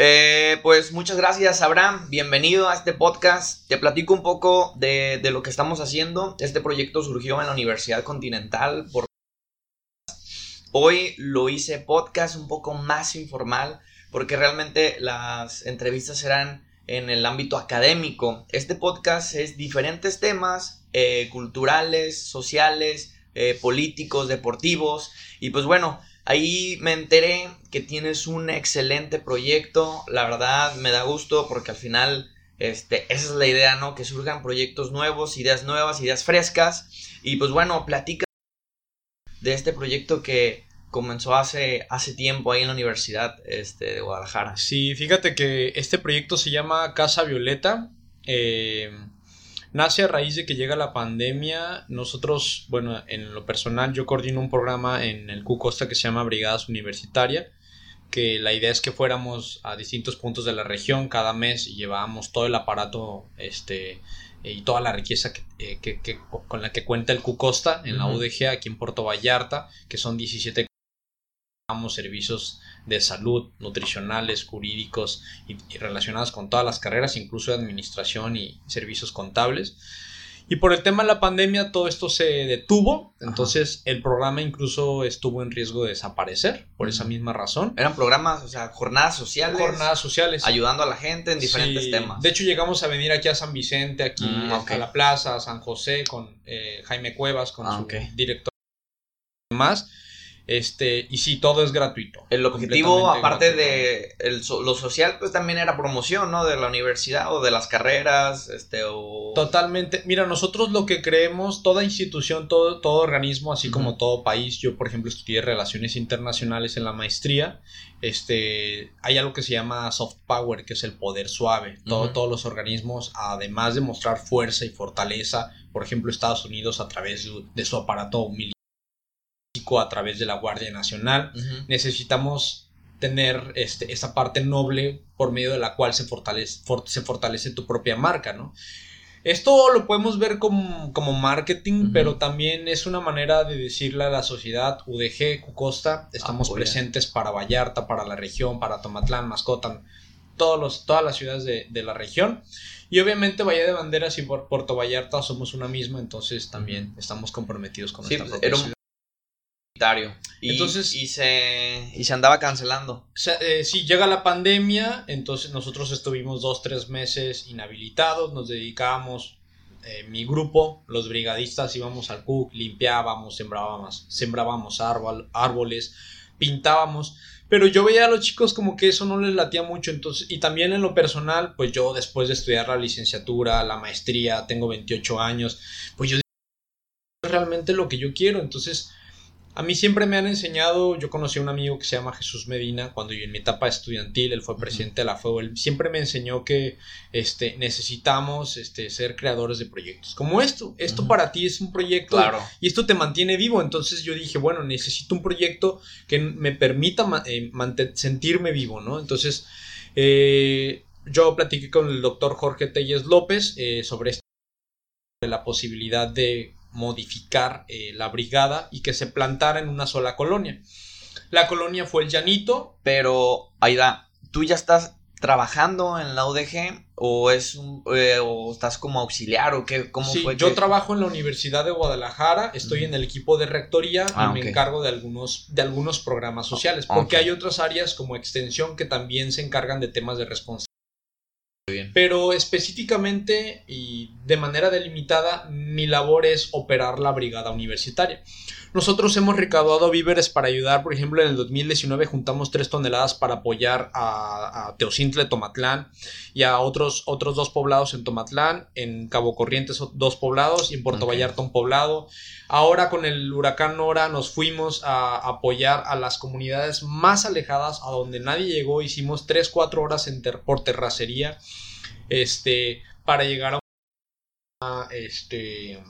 Eh, pues muchas gracias, Abraham. Bienvenido a este podcast. Te platico un poco de, de, lo que estamos haciendo. Este proyecto surgió en la Universidad Continental. Por... Hoy lo hice podcast un poco más informal porque realmente las entrevistas serán en el ámbito académico. Este podcast es diferentes temas eh, culturales, sociales, eh, políticos, deportivos. Y pues bueno, Ahí me enteré que tienes un excelente proyecto. La verdad me da gusto porque al final este, esa es la idea, ¿no? Que surjan proyectos nuevos, ideas nuevas, ideas frescas. Y pues bueno, platica de este proyecto que comenzó hace, hace tiempo ahí en la Universidad este, de Guadalajara. Sí, fíjate que este proyecto se llama Casa Violeta. Eh, Nace a raíz de que llega la pandemia. Nosotros, bueno, en lo personal, yo coordino un programa en el Q Costa que se llama Brigadas Universitaria. Que la idea es que fuéramos a distintos puntos de la región cada mes y llevábamos todo el aparato este, y toda la riqueza que, eh, con la que cuenta el Q Costa en la UDG aquí en Puerto Vallarta, que son 17 servicios de salud, nutricionales, jurídicos y, relacionados con todas las carreras, incluso de administración y servicios contables. Y por el tema de la pandemia todo esto se detuvo, entonces el programa incluso estuvo en riesgo de desaparecer por esa misma razón. Eran programas, o sea, jornadas sociales. Jornadas sociales. Ayudando a la gente en diferentes temas. De hecho llegamos a venir aquí a San Vicente, aquí mm, a la plaza, a San José, con eh, Jaime Cuevas, con ah, su director y demás este, y sí, todo es gratuito. El objetivo, aparte de lo social, pues también era promoción, ¿no? De la universidad o de las carreras, este, o... Totalmente. Mira, nosotros lo que creemos, toda institución, todo, todo organismo, así como todo país, yo, por ejemplo, estudié Relaciones Internacionales en la maestría, este, hay algo que se llama soft power, que es el poder suave. Todos los organismos, además de mostrar fuerza y fortaleza, por ejemplo, Estados Unidos a través de, de su aparato militar, a través de la Guardia Nacional. Necesitamos tener este, esa parte noble por medio de la cual se fortalece, se fortalece tu propia marca, ¿no? Esto lo podemos ver como, como marketing, pero también es una manera de decirle a la sociedad, UDG, Cucosta, estamos presentes para Vallarta, para la región, para Tomatlán, Mascota, todos los, todas las ciudades de, de, la región. Y obviamente Valle de Banderas y Puerto Vallarta somos una misma, entonces también estamos comprometidos con nuestra propia y, entonces, y, se, y se andaba cancelando. Eh, sí, llega la pandemia, entonces nosotros estuvimos dos, tres meses inhabilitados, nos dedicábamos, eh, mi grupo, los brigadistas, íbamos al CUC, limpiábamos, sembrábamos, sembrábamos árboles, pintábamos. Pero yo veía a los chicos como que eso no les latía mucho, entonces, y también en lo personal, pues yo después de estudiar la licenciatura, la maestría, tengo 28 años, pues yo realmente lo que yo quiero, entonces a mí siempre me han enseñado, yo conocí a un amigo que se llama Jesús Medina, cuando yo en mi etapa estudiantil, él fue presidente de la FEO, él siempre me enseñó que este, necesitamos este, ser creadores de proyectos. Como esto, esto para ti es un proyecto y esto te mantiene vivo, entonces yo dije, bueno, necesito un proyecto que me permita eh, sentirme vivo, ¿no? Entonces, eh, yo platiqué con el doctor Jorge Telles López eh, sobre esto, la posibilidad de modificar eh, la brigada y que se plantara en una sola colonia. La colonia fue el Llanito. Pero, Aida, ¿tú ya estás trabajando en la UDG o es un, eh, o estás como auxiliar o qué cómo sí, yo trabajo en la Universidad de Guadalajara estoy en el equipo de rectoría y ah, me encargo de algunos de algunos programas sociales porque hay otras áreas como extensión que también se encargan de temas de responsabilidad pero específicamente y de manera delimitada, mi labor es operar la brigada universitaria. Nosotros hemos recaudado víveres para ayudar, por ejemplo, en el 2019 juntamos 3 toneladas para apoyar a, a Teocintle, Tomatlán y a otros, otros dos poblados en Tomatlán, en Cabo Corrientes dos poblados y en Puerto Vallarta un poblado. Ahora con el huracán Nora nos fuimos a apoyar a las comunidades más alejadas, a donde nadie llegó, hicimos 3-4 horas en por terracería, este, para llegar a este,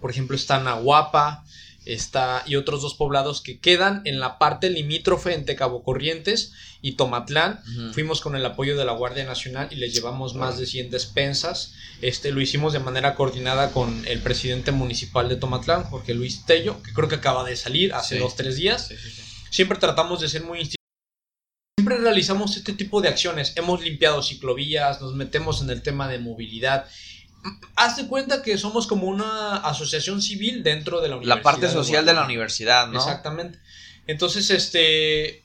por ejemplo, está Nahuapa, está, y otros dos poblados que quedan en la parte limítrofe entre Cabo Corrientes y Tomatlán. Fuimos con el apoyo de la Guardia Nacional y les llevamos más de 100 despensas. Este, lo hicimos de manera coordinada con el presidente municipal de Tomatlán, Jorge Luis Tello, que creo que acaba de salir hace dos, tres días. Siempre tratamos de ser muy siempre realizamos este tipo de acciones. Hemos limpiado ciclovías, nos metemos en el tema de movilidad. Haz de cuenta que somos como una asociación civil dentro de la universidad. La parte social de, la universidad, ¿no? Exactamente. Entonces, este,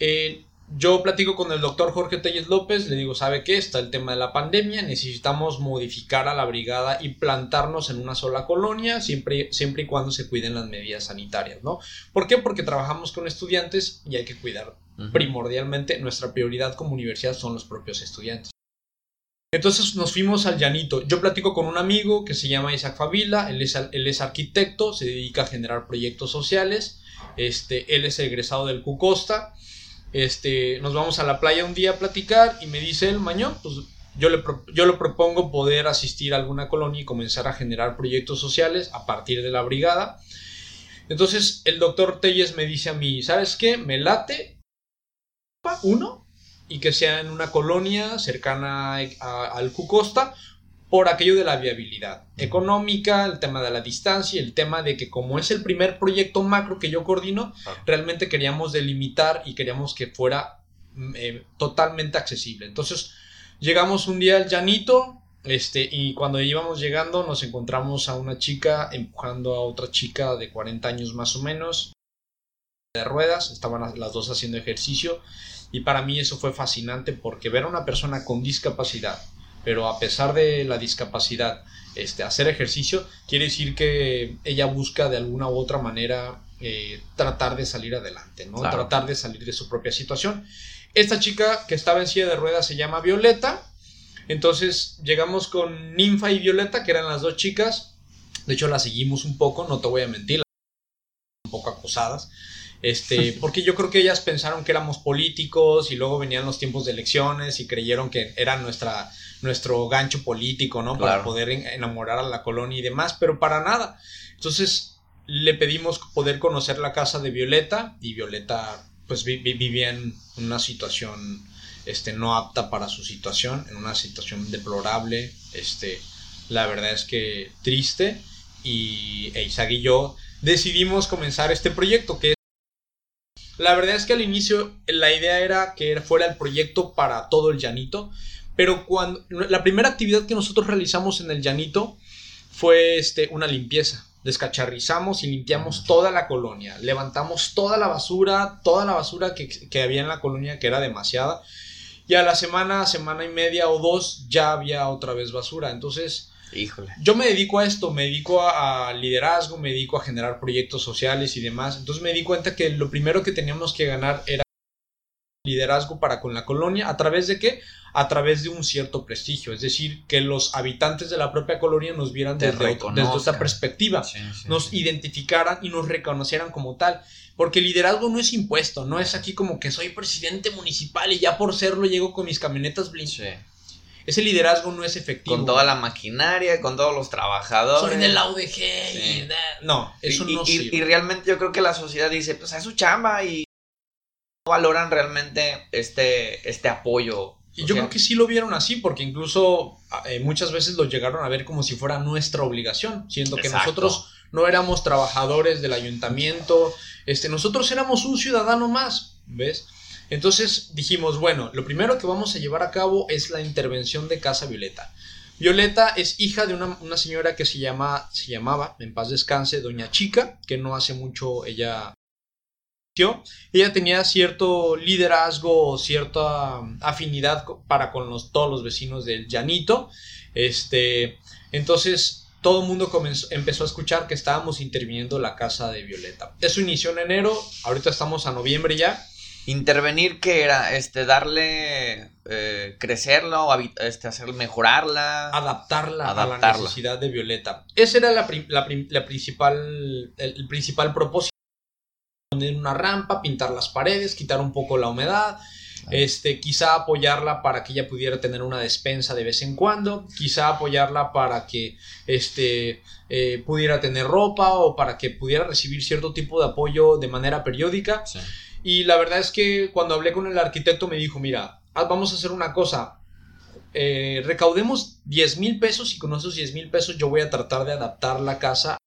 eh, yo platico con el doctor Jorge Telles López, le digo, ¿sabe qué? Está el tema de la pandemia, necesitamos modificar a la brigada y plantarnos en una sola colonia, siempre, siempre y cuando se cuiden las medidas sanitarias, ¿no? ¿Por qué? Porque trabajamos con estudiantes y hay que cuidar primordialmente, nuestra prioridad como universidad son los propios estudiantes. Entonces nos fuimos al llanito. Yo platico con un amigo que se llama Isaac Favila, él es, arquitecto, se dedica a generar proyectos sociales, este, él es egresado del Cucosta este, nos vamos a la playa un día a platicar y me dice el mañón, pues yo le, yo le propongo poder asistir a alguna colonia y comenzar a generar proyectos sociales a partir de la brigada. Entonces el doctor Telles me dice a mí, ¿sabes qué? Me late uno y que sea en una colonia cercana al Cucosta por aquello de la viabilidad económica, el tema de la distancia, el tema de que como es el primer proyecto macro que yo coordino, realmente queríamos delimitar y queríamos que fuera mm, eh, totalmente accesible. Entonces llegamos un día al llanito, este, y cuando íbamos llegando nos encontramos a una chica empujando a otra chica de 40 años más o menos de ruedas, estaban las dos haciendo ejercicio y para mí eso fue fascinante porque ver a una persona con discapacidad pero a pesar de la discapacidad, este, hacer ejercicio, quiere decir que ella busca de alguna u otra manera eh, tratar de salir adelante, ¿no? Tratar de salir de su propia situación. Esta chica que estaba en silla de ruedas se llama Violeta. Entonces llegamos con Ninfa y Violeta, que eran las dos chicas. De hecho, las seguimos un poco, no te voy a mentir, un poco acosadas. Este, porque yo creo que ellas pensaron que éramos políticos y luego venían los tiempos de elecciones y creyeron que era nuestra, nuestro gancho político, ¿no? Para poder enamorar a la colonia y demás, pero para nada. Entonces le pedimos poder conocer la casa de Violeta y Violeta pues vivía en una situación este, no apta para su situación, en una situación deplorable, este, la verdad es que triste y e Isaac y yo decidimos comenzar este proyecto que la verdad es que al inicio la idea era que fuera el proyecto para todo el llanito, pero cuando la primera actividad que nosotros realizamos en el llanito fue este, una limpieza. Descacharrizamos y limpiamos toda la colonia. Levantamos toda la basura, toda la basura que, que había en la colonia, que era demasiada. Y a la semana, semana y media o dos, ya había otra vez basura. Entonces, Híjole. Yo me dedico a esto, me dedico a, liderazgo, me dedico a generar proyectos sociales y demás. Entonces me di cuenta que lo primero que teníamos que ganar era liderazgo para con la colonia. ¿A través de qué? A través de un cierto prestigio. Es decir, que los habitantes de la propia colonia nos vieran desde, otra perspectiva, nos identificaran y nos reconocieran como tal. Porque el liderazgo no es impuesto, no es aquí como que soy presidente municipal y ya por serlo llego con mis camionetas blindadas. Ese liderazgo no es efectivo. Con toda la maquinaria, con todos los trabajadores. Soy del UDG y No, eso no y, y, realmente yo creo que la sociedad dice, pues es su chamba y no valoran realmente este, este apoyo. Y yo creo que sí lo vieron así, porque incluso eh, muchas veces lo llegaron a ver como si fuera nuestra obligación, siendo que nosotros no éramos trabajadores del ayuntamiento, este, nosotros éramos un ciudadano más, ¿ves? Entonces dijimos, bueno, lo primero que vamos a llevar a cabo es la intervención de Casa Violeta. Violeta es hija de una, señora que se, llama, se llamaba, en paz descanse, Doña Chica, que no hace mucho ella ella tenía cierto liderazgo, cierta afinidad para con los, todos los vecinos del Llanito. Este, entonces todo el mundo empezó a escuchar que estábamos interviniendo la casa de Violeta. Eso inició en enero, ahorita estamos a noviembre ya. Intervenir, que era? Este, darle, eh, crecerla o este, hacer mejorarla. Adaptarla, a la necesidad de Violeta. Ese era la, principal, el, principal propósito. Poner una rampa, pintar las paredes, quitar un poco la humedad. Este, quizá apoyarla para que ella pudiera tener una despensa de vez en cuando, quizá apoyarla para que este, eh, pudiera tener ropa o para que pudiera recibir cierto tipo de apoyo de manera periódica. Sí. Y la verdad es que cuando hablé con el arquitecto me dijo, mira, vamos a hacer una cosa, eh, recaudemos 10 mil pesos y con esos 10 mil pesos yo voy a tratar de adaptar la casa a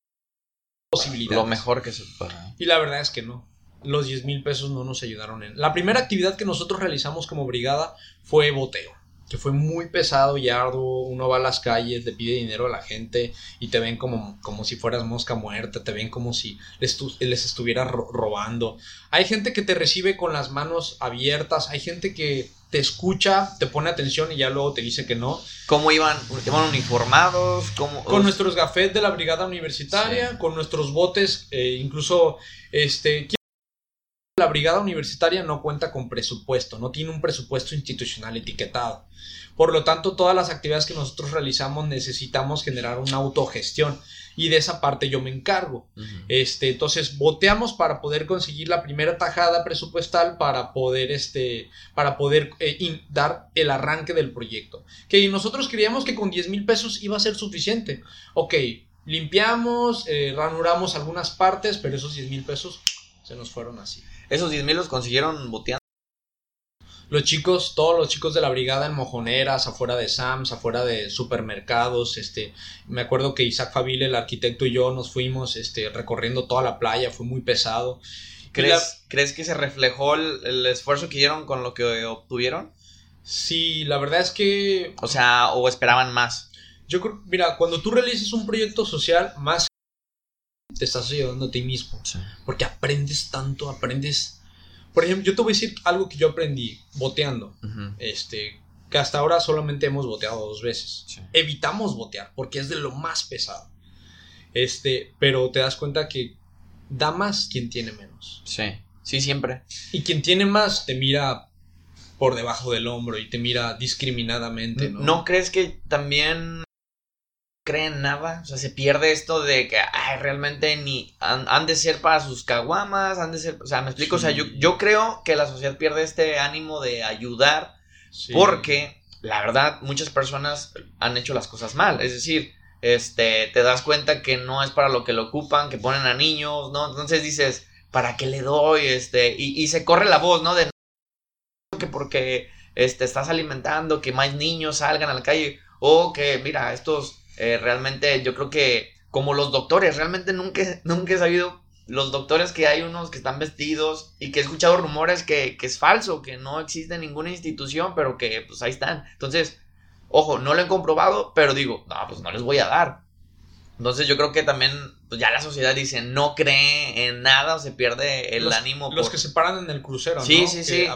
posibilidades. Lo mejor que se pueda. Y la verdad es que no. los 10 mil pesos no nos ayudaron en... La primera actividad que nosotros realizamos como brigada fue boteo que fue muy pesado y arduo. Uno va a las calles, le pide dinero a la gente y te ven como, como si fueras mosca muerta, te ven como si les, les estuvieras robando. Hay gente que te recibe con las manos abiertas, hay gente que te escucha, te pone atención y ya luego te dice que no. ¿Cómo iban? ¿Iban uniformados? Con nuestros gafetes de la brigada universitaria, con nuestros botes, eh, incluso este la brigada universitaria no cuenta con presupuesto, no tiene un presupuesto institucional etiquetado. Por lo tanto, todas las actividades que nosotros realizamos necesitamos generar una autogestión y de esa parte yo me encargo. Este, entonces boteamos para poder conseguir la primera tajada presupuestal para poder este para poder eh, dar el arranque del proyecto. Que nosotros creíamos que con 10 mil pesos iba a ser suficiente. Ok, limpiamos, eh, ranuramos algunas partes, pero esos 10 mil pesos se nos fueron así. Esos 10 mil los consiguieron boteando. Los chicos, todos los chicos de la brigada en mojoneras, afuera de Sams, afuera de supermercados, este, me acuerdo que Isaac Favile, el arquitecto y yo nos fuimos, este, recorriendo toda la playa, fue muy pesado. ¿Crees, ¿crees que se reflejó el, esfuerzo que dieron con lo que obtuvieron? Sí, la verdad es que... O sea, o esperaban más. Yo creo, mira, cuando tú realizas un proyecto social, más te estás ayudando a ti mismo. Porque aprendes tanto, aprendes... Por ejemplo, yo te voy a decir algo que yo aprendí boteando. Este, que hasta ahora solamente hemos boteado dos veces. Evitamos botear porque es de lo más pesado. Este, pero te das cuenta que da más quien tiene menos. Sí, sí, siempre. Y quien tiene más te mira por debajo del hombro y te mira discriminadamente, ¿no? ¿No crees que también creen nada, o sea, se pierde esto de que, ay, realmente ni han, de ser para sus caguamas, han de ser, o sea, me explico, o sea, yo, yo creo que la sociedad pierde este ánimo de ayudar porque, la verdad, muchas personas han hecho las cosas mal, es decir, este, te das cuenta que no es para lo que lo ocupan, que ponen a niños, ¿no? Entonces dices, ¿para qué le doy? Este, y, y se corre la voz, ¿no? De que porque, este, estás alimentando, que más niños salgan a la calle, o que, mira, estos eh, realmente yo creo que como los doctores, realmente nunca, nunca he sabido los doctores que hay unos que están vestidos y que he escuchado rumores que, es falso, que no existe ninguna institución, pero que pues ahí están. Entonces, ojo, no lo he comprobado, pero digo, no, pues no les voy a dar. Entonces yo creo que también, pues ya la sociedad dice, no cree en nada o se pierde el ánimo. Los que se paran en el crucero, sí, ¿no? Sí, sí, sí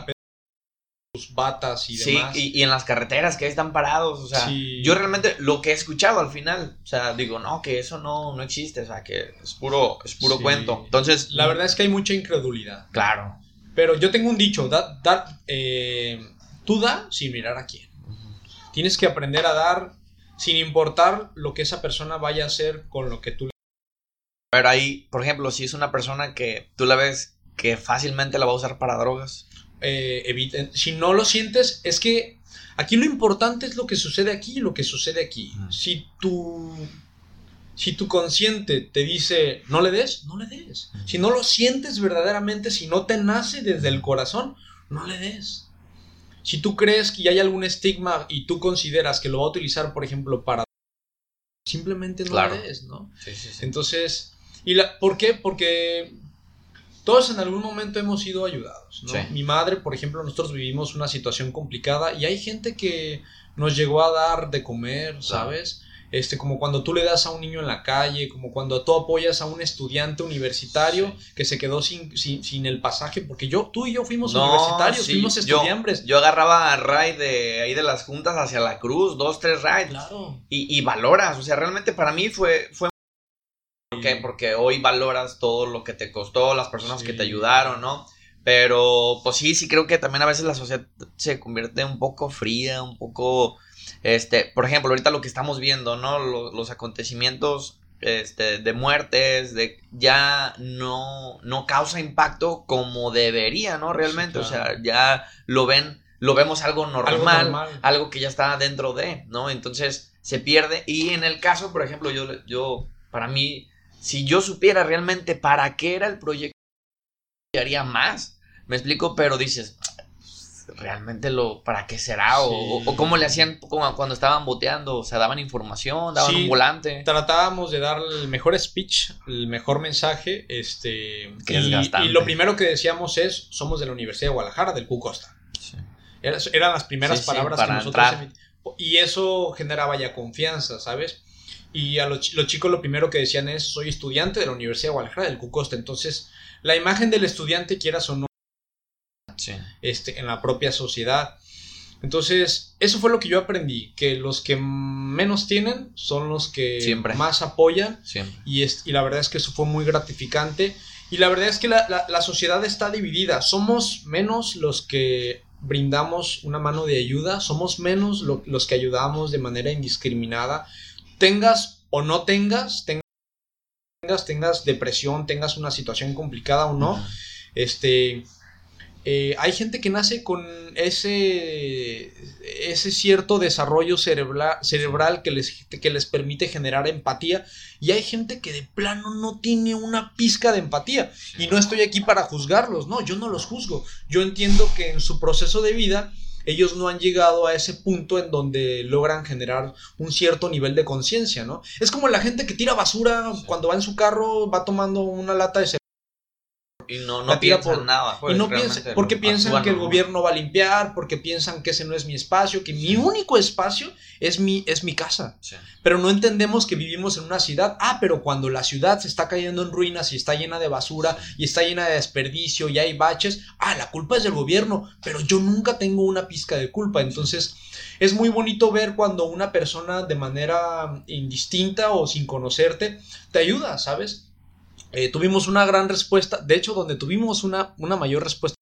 batas y demás. Sí, y, en las carreteras que ahí están parados, o sea, yo realmente lo que he escuchado al final, o sea, digo, no, que eso no, no existe, o sea, que es puro, es puro cuento. Entonces, la verdad es que hay mucha incredulidad. Claro. Pero yo tengo un dicho, da, eh, tú da sin mirar a quién. Tienes que aprender a dar sin importar lo que esa persona vaya a hacer con lo que tú le Pero ahí, por ejemplo, si es una persona que tú la ves que fácilmente la va a usar para drogas, eh, eviten. Si no lo sientes, es que aquí lo importante es lo que sucede aquí y lo que sucede aquí. Si tu, si tu consciente te dice no le des, no le des. Si no lo sientes verdaderamente, si no te nace desde el corazón, no le des. Si tú crees que hay algún estigma y tú consideras que lo va a utilizar, por ejemplo, para... Simplemente no le des, ¿no? Entonces, ¿y la, por qué? Porque todos en algún momento hemos sido ayudados. ¿no? Mi madre, por ejemplo, nosotros vivimos una situación complicada y hay gente que nos llegó a dar de comer, ¿sabes? Este, como cuando tú le das a un niño en la calle, como cuando tú apoyas a un estudiante universitario que se quedó sin, sin, el pasaje, porque yo, tú y yo fuimos universitarios, fuimos estudiantes. Yo, agarraba a ride de ahí de las juntas hacia la cruz, dos, tres rides. Claro. Y, y valoras, o sea, realmente para mí fue, fue porque hoy valoras todo lo que te costó, las personas que te ayudaron, ¿no? Pero pues sí, sí creo que también a veces la sociedad se convierte un poco fría, un poco, este, por ejemplo, ahorita lo que estamos viendo, ¿no? Los, acontecimientos este, de muertes, de ya no, no causa impacto como debería, ¿no? Realmente, o sea, ya lo ven, lo vemos algo normal, algo algo, que ya está dentro de, ¿no? Entonces se pierde. Y en el caso, por ejemplo, yo, yo, para mí, si yo supiera realmente para qué era el proyecto, haría más. Me explico, pero dices, realmente lo, ¿para qué será? O, cómo le hacían cuando estaban boteando, o sea, daban información, daban un volante. Tratábamos de dar el mejor speech, el mejor mensaje, este, y, lo primero que decíamos es, somos de la Universidad de Guadalajara, del Q Costa. Eran las primeras palabras que nosotros Y eso generaba ya confianza, ¿sabes? Y a los, los, chicos lo primero que decían es, soy estudiante de la Universidad de Guadalajara, del Q Costa. Entonces, la imagen del estudiante, quieras o no, este, en la propia sociedad. Entonces, eso fue lo que yo aprendí, que los que menos tienen son los que más apoyan. Y, y la verdad es que eso fue muy gratificante. Y la verdad es que la, sociedad está dividida. Somos menos los que brindamos una mano de ayuda, somos menos los que ayudamos de manera indiscriminada. Tengas o no tengas, tengas, tengas depresión, tengas una situación complicada o no, este eh, hay gente que nace con ese, ese cierto desarrollo cerebral, cerebral que, les, que les permite generar empatía y hay gente que de plano no tiene una pizca de empatía y no estoy aquí para juzgarlos, no, yo no los juzgo, yo entiendo que en su proceso de vida ellos no han llegado a ese punto en donde logran generar un cierto nivel de conciencia, ¿no? Es como la gente que tira basura cuando va en su carro, va tomando una lata de y no, no piensan nada. y no piensan, porque piensan que el gobierno va a limpiar, porque piensan que ese no es mi espacio, que mi único espacio es mi, es mi casa. Pero no entendemos que vivimos en una ciudad. Ah, pero cuando la ciudad se está cayendo en ruinas y está llena de basura y está llena de desperdicio y hay baches, ah, la culpa es del gobierno, pero yo nunca tengo una pizca de culpa. Entonces, es muy bonito ver cuando una persona de manera indistinta o sin conocerte te ayuda, ¿sabes? Eh, tuvimos una gran respuesta, de hecho donde tuvimos una, una mayor respuesta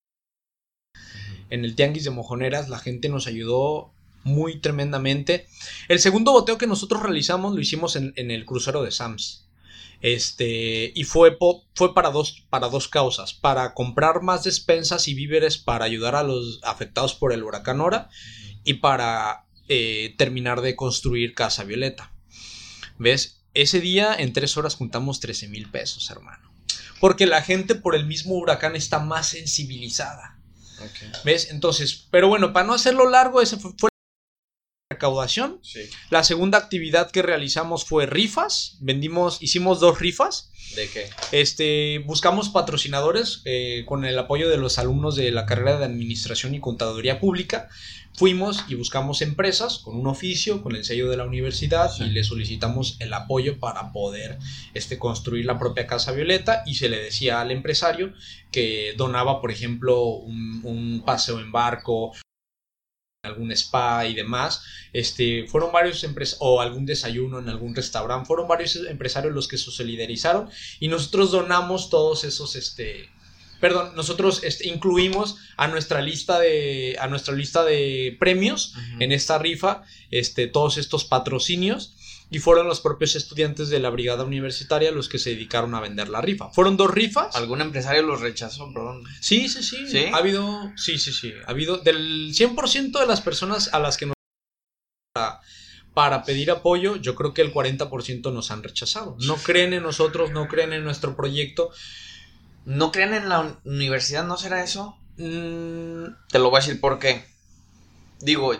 en el Tianguis de Mojoneras, la gente nos ayudó muy tremendamente. El segundo boteo que nosotros realizamos lo hicimos en, el crucero de Sams. Este, y fue, fue para, dos, para dos causas, para comprar más despensas y víveres para ayudar a los afectados por el huracán Ora y para eh, terminar de construir Casa Violeta. ¿Ves? Ese día en tres horas juntamos 13 mil pesos, hermano. Porque la gente por el mismo huracán está más sensibilizada. ¿Ves? Entonces, pero bueno, para no hacerlo largo, ese fue, recaudación. La segunda actividad que realizamos fue rifas. Vendimos, hicimos dos rifas. ¿De qué? Este, buscamos patrocinadores eh, con el apoyo de los alumnos de la carrera de Administración y Contaduría Pública. Fuimos y buscamos empresas con un oficio, con el sello de la universidad y le solicitamos el apoyo para poder este, construir la propia Casa Violeta y se le decía al empresario que donaba, por ejemplo, un, paseo en barco, algún spa y demás, este, fueron varios empresarios, o algún desayuno en algún restaurante, fueron varios empresarios los que se solidarizaron y nosotros donamos todos esos, este, perdón, nosotros este, incluimos a nuestra lista de, a nuestra lista de premios en esta rifa, este, todos estos patrocinios. Y fueron los propios estudiantes de la brigada universitaria los que se dedicaron a vender la rifa. Fueron dos rifas. ¿Algún empresario los rechazó, perdón? Sí, sí, sí. Ha habido, sí, sí, sí. Ha habido del 100% de las personas a las que nos para, para pedir apoyo, yo creo que el 40% nos han rechazado. No creen en nosotros, no creen en nuestro proyecto. ¿No creen en la universidad? ¿No será eso? Mm, te lo voy a decir por qué. Digo,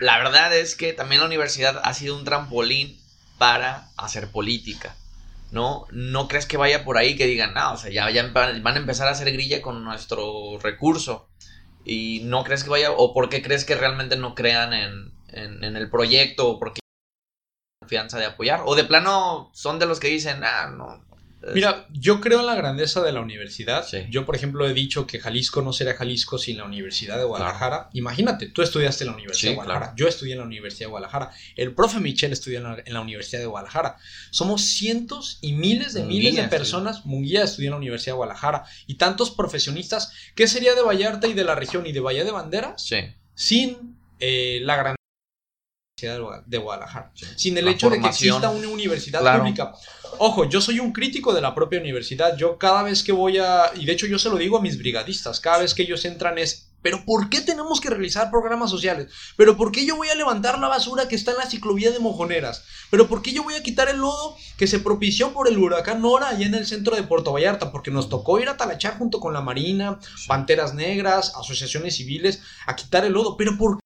la verdad es que también la universidad ha sido un trampolín para hacer política. ¿No? ¿No crees que vaya por ahí que digan, no, o sea, ya, van a empezar a hacer grilla con nuestro recurso? Y no crees que vaya, o por qué crees que realmente no crean en, en, en el proyecto, o porque confianza de apoyar, o de plano son de los que dicen, ah, no, Mira, yo creo en la grandeza de la universidad. Yo, por ejemplo, he dicho que Jalisco no sería Jalisco sin la Universidad de Guadalajara. Imagínate, tú estudiaste en la Universidad de Guadalajara, yo estudié en la Universidad de Guadalajara, el profe Michel estudió en la, Universidad de Guadalajara. Somos cientos y miles de miles de personas. Munguía estudió en la Universidad de Guadalajara y tantos profesionistas. ¿Qué sería de Vallarta y de la región y de Valle de Banderas? Sin eh, la grandeza de Guadalajara. Sin el hecho de que exista una universidad pública. Ojo, yo soy un crítico de la propia universidad. Yo cada vez que voy a. Y de hecho, yo se lo digo a mis brigadistas. Cada vez que ellos entran es. ¿Pero por qué tenemos que realizar programas sociales? ¿Pero por qué yo voy a levantar la basura que está en la ciclovía de Mojoneras? ¿Pero por qué yo voy a quitar el lodo que se propició por el huracán Nora allá en el centro de Puerto Vallarta? Porque nos tocó ir a talachar junto con la Marina, Panteras Negras, asociaciones civiles, a quitar el lodo. ¿Pero por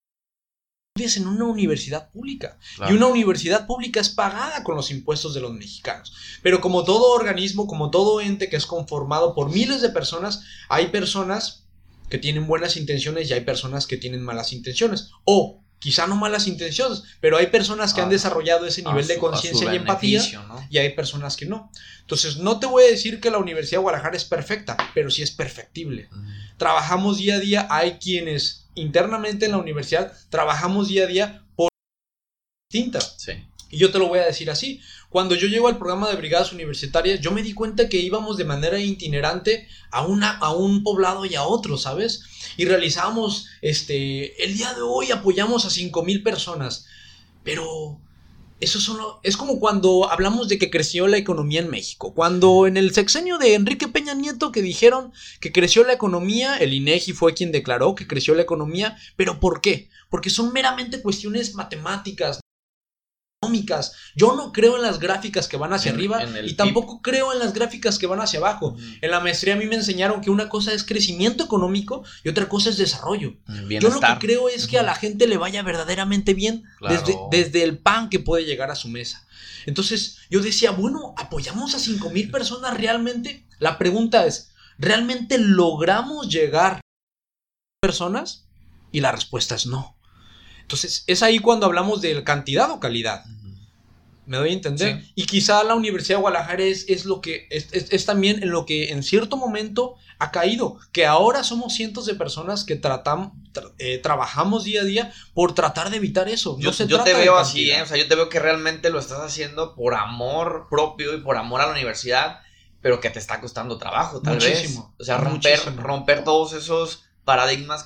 vives en una universidad pública y una universidad pública es pagada con los impuestos de los mexicanos. Pero como todo organismo, como todo ente que es conformado por miles de personas, hay personas que tienen buenas intenciones y hay personas que tienen malas intenciones. O quizá no malas intenciones, pero hay personas que han desarrollado ese nivel de conciencia y empatía y hay personas que no. Entonces, no te voy a decir que la Universidad de Guadalajara es perfecta, pero sí es perfectible. Trabajamos día a día, hay quienes internamente en la universidad trabajamos día a día por distintas. Sí. Y yo te lo voy a decir así. Cuando yo llego al programa de brigadas universitarias, yo me di cuenta que íbamos de manera itinerante a, una, a un poblado y a otro, ¿sabes? Y realizamos, este, el día de hoy apoyamos a 5 mil personas. Pero eso solo es como cuando hablamos de que creció la economía en México. Cuando en el sexenio de Enrique Peña Nieto que dijeron que creció la economía, el INEGI fue quien declaró que creció la economía, pero ¿por qué? Porque son meramente cuestiones matemáticas, yo no creo en las gráficas que van hacia arriba y tampoco creo en las gráficas que van hacia abajo. En la maestría a mí me enseñaron que una cosa es crecimiento económico y otra cosa es desarrollo. Yo lo que creo es que a la gente le vaya verdaderamente bien desde, desde el pan que puede llegar a su mesa. Entonces yo decía, bueno, ¿apoyamos a 5 mil personas realmente? La pregunta es, ¿realmente logramos llegar a personas? Y la respuesta es no. Entonces, es ahí cuando hablamos de cantidad o calidad. ¿Me doy a entender? Y quizá la Universidad de Guadalajara es, lo que es, también en lo que en cierto momento ha caído, que ahora somos cientos de personas que tratamos, eh, trabajamos día a día por tratar de evitar eso. yo, te veo así, ¿eh? o sea, yo te veo que realmente lo estás haciendo por amor propio y por amor a la universidad, pero que te está costando trabajo, tal vez. O sea, romper, romper todos esos paradigmas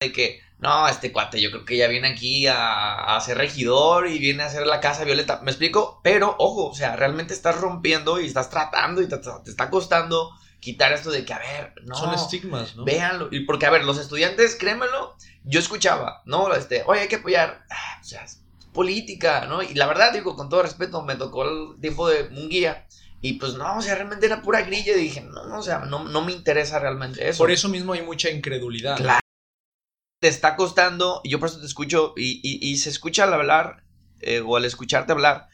de que no, este cuate yo creo que ya viene aquí a, ser regidor y viene a hacer la casa violeta. ¿Me explico? Pero, ojo, o sea, realmente estás rompiendo y estás tratando y te, está costando quitar esto de que, a ver, no. Son estigmas, ¿no? Véanlo. Y porque, a ver, los estudiantes, créemelo, yo escuchaba, ¿no? Este, oye, hay que apoyar. Ah, o sea, política, ¿no? Y la verdad, digo, con todo respeto, me tocó el tiempo de un guía. Y pues no, o sea, realmente era pura grilla. Y dije, no, no, o sea, no, no me interesa realmente eso. Por eso mismo hay mucha incredulidad. Claro te está costando, y yo por eso te escucho, y, se escucha al hablar, eh, o al escucharte hablar,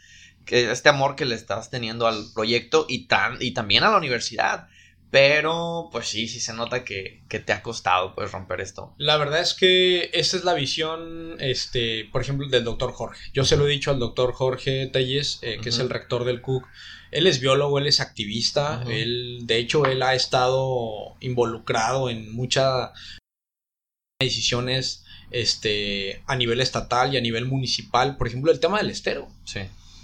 que este amor que le estás teniendo al proyecto y, tan, y también a la universidad. Pero, pues sí, sí se nota que, te ha costado pues romper esto. La verdad es que esa es la visión, este, por ejemplo, del doctor Jorge. Yo se lo he dicho al doctor Jorge Telles, eh, que es el rector del CUC. Él es biólogo, él es activista, él, de hecho, él ha estado involucrado en mucha, decisiones este, a nivel estatal y a nivel municipal. Por ejemplo, el tema del estero. Sí.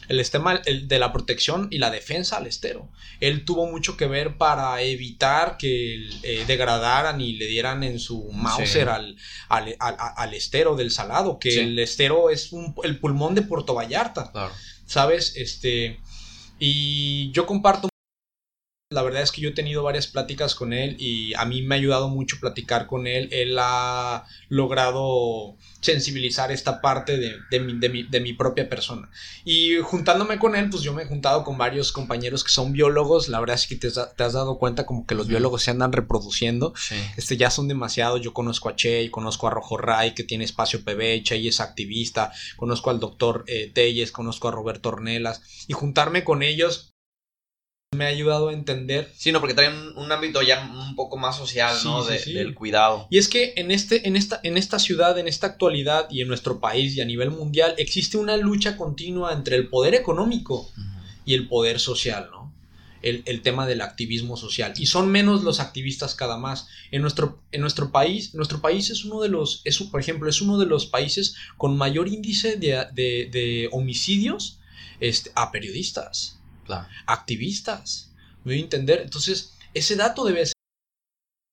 El tema de la protección y la defensa al estero. Él tuvo mucho que ver para evitar que eh, degradaran y le dieran en su Mauser al, al, estero del Salado, que el estero es el pulmón de Puerto Vallarta. ¿Sabes? Este, y yo comparto la verdad es que yo he tenido varias pláticas con él y a mí me ha ayudado mucho platicar con él. Él ha logrado sensibilizar esta parte de, mi, propia persona. Y juntándome con él, pues yo me he juntado con varios compañeros que son biólogos. La verdad es que te, has dado cuenta como que los biólogos se andan reproduciendo. Este, ya son demasiados. Yo conozco a Che, conozco a Rojo Ray, que tiene espacio PB. Che es activista. Conozco al doctor eh, Telles, conozco a Roberto Ornelas. Y juntarme con ellos me ha ayudado a entender. Sí, no, porque traen un, ámbito ya un poco más social, ¿no? Del cuidado. Y es que en, este, en, esta, en esta ciudad, en esta actualidad y en nuestro país y a nivel mundial existe una lucha continua entre el poder económico y el poder social, ¿no? El, tema del activismo social. Y son menos los activistas cada más. En nuestro, en nuestro país, nuestro país es uno de los, es, por ejemplo, es uno de los países con mayor índice de, de homicidios este, a periodistas activistas. Me voy a entender. Entonces, ese dato debe ser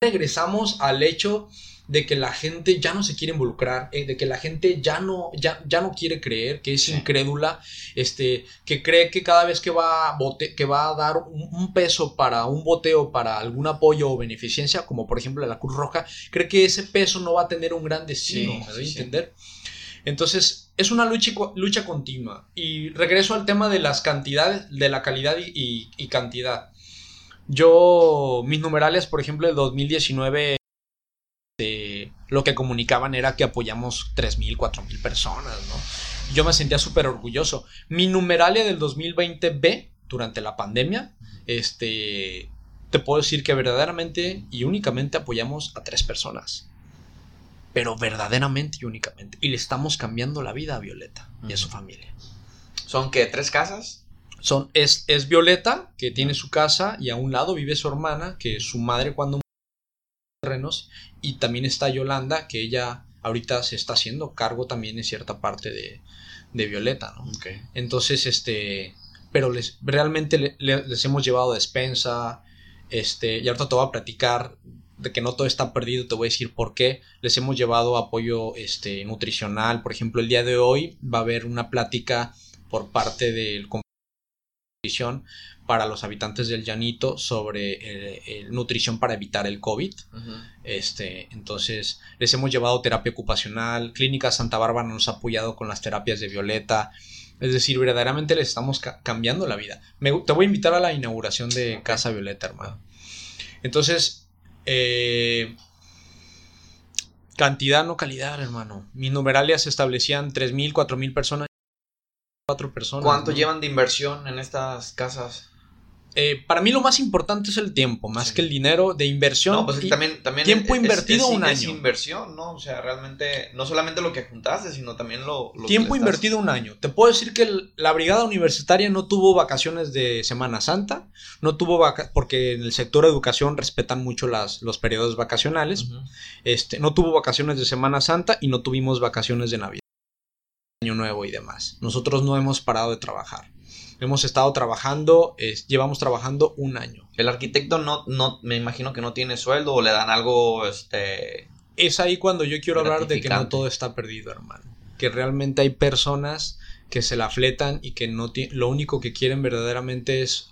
regresamos al hecho de que la gente ya no se quiere involucrar, eh, de que la gente ya no, ya, ya no quiere creer, que es incrédula, este, que cree que cada vez que va a, bote, que va a dar un, peso para un boteo, para algún apoyo o beneficencia, como por ejemplo la Cruz Roja, cree que ese peso no va a tener un gran destino, ¿me entender? Entonces, es una lucha, lucha continua. Y regreso al tema de las cantidades, de la calidad y, cantidad. Yo, mis numerales, por ejemplo, el 2019 lo que comunicaban era que apoyamos 3.000, 4.000 personas. Yo me sentía súper orgulloso. Mi numeralia del 2020B, durante la pandemia, este, te puedo decir que verdaderamente y únicamente apoyamos a tres personas. Pero verdaderamente y únicamente. Y le estamos cambiando la vida a Violeta y a su familia. ¿Son qué? ¿Tres casas? Son, es, es Violeta, que tiene su casa, y a un lado vive su hermana, que su madre cuando terrenos y también está Yolanda que ella ahorita se está haciendo cargo también en cierta parte de, de Violeta, ¿no? Entonces, este, pero les, realmente les hemos llevado despensa, este, y ahorita te voy a platicar de que no todo está perdido, te voy a decir por qué. Les hemos llevado apoyo este, nutricional, por ejemplo, el día de hoy va a haber una plática por parte del para los habitantes del llanito sobre eh, nutrición para evitar el COVID. este, entonces, les hemos llevado terapia ocupacional, Clínica Santa Bárbara nos ha apoyado con las terapias de Violeta. Es decir, verdaderamente les estamos cambiando la vida. te voy a invitar a la inauguración de Casa Violeta, hermano. Entonces, eh, cantidad, no calidad, hermano. Mis numeralias establecían 3.000, 4.000 personas cuatro personas. ¿Cuánto llevan de inversión en estas casas? Eh, para mí lo más importante es el tiempo, más que el dinero de inversión. No, pues también, también tiempo invertido un año. Es inversión, ¿no? O sea, realmente, no solamente lo que juntaste, sino también lo... tiempo invertido un año. Te puedo decir que la brigada universitaria no tuvo vacaciones de Semana Santa, no tuvo vacaciones, porque en el sector educación respetan mucho las, los periodos vacacionales. este, no tuvo vacaciones de Semana Santa y no tuvimos vacaciones de Navidad año nuevo y demás. Nosotros no hemos parado de trabajar. Hemos estado trabajando, llevamos trabajando un año. El arquitecto no, no, me imagino que no tiene sueldo o le dan algo, este... Es ahí cuando yo quiero hablar de que no todo está perdido, hermano. Que realmente hay personas que se la fletan y que no lo único que quieren verdaderamente es,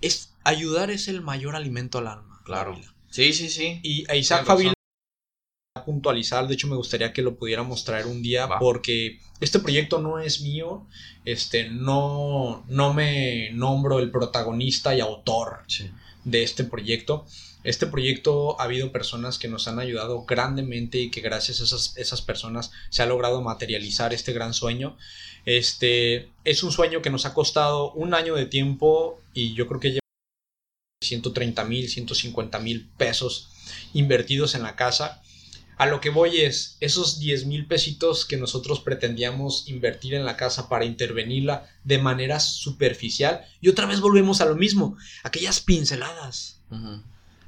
es ayudar es el mayor alimento al alma. Claro. Sí, sí, sí. Y a Isaac Favila puntualizar, de hecho me gustaría que lo pudiéramos traer un día porque este proyecto no es mío, este no no me nombro el protagonista y autor de este proyecto. Este proyecto ha habido personas que nos han ayudado grandemente y que gracias a esas, esas personas se ha logrado materializar este gran sueño. Este es un sueño que nos ha costado un año de tiempo y yo creo que lleva 130 mil, 150 mil pesos invertidos en la casa a lo que voy es, esos 10 mil pesitos que nosotros pretendíamos invertir en la casa para intervenirla de manera superficial, y otra vez volvemos a lo mismo, aquellas pinceladas.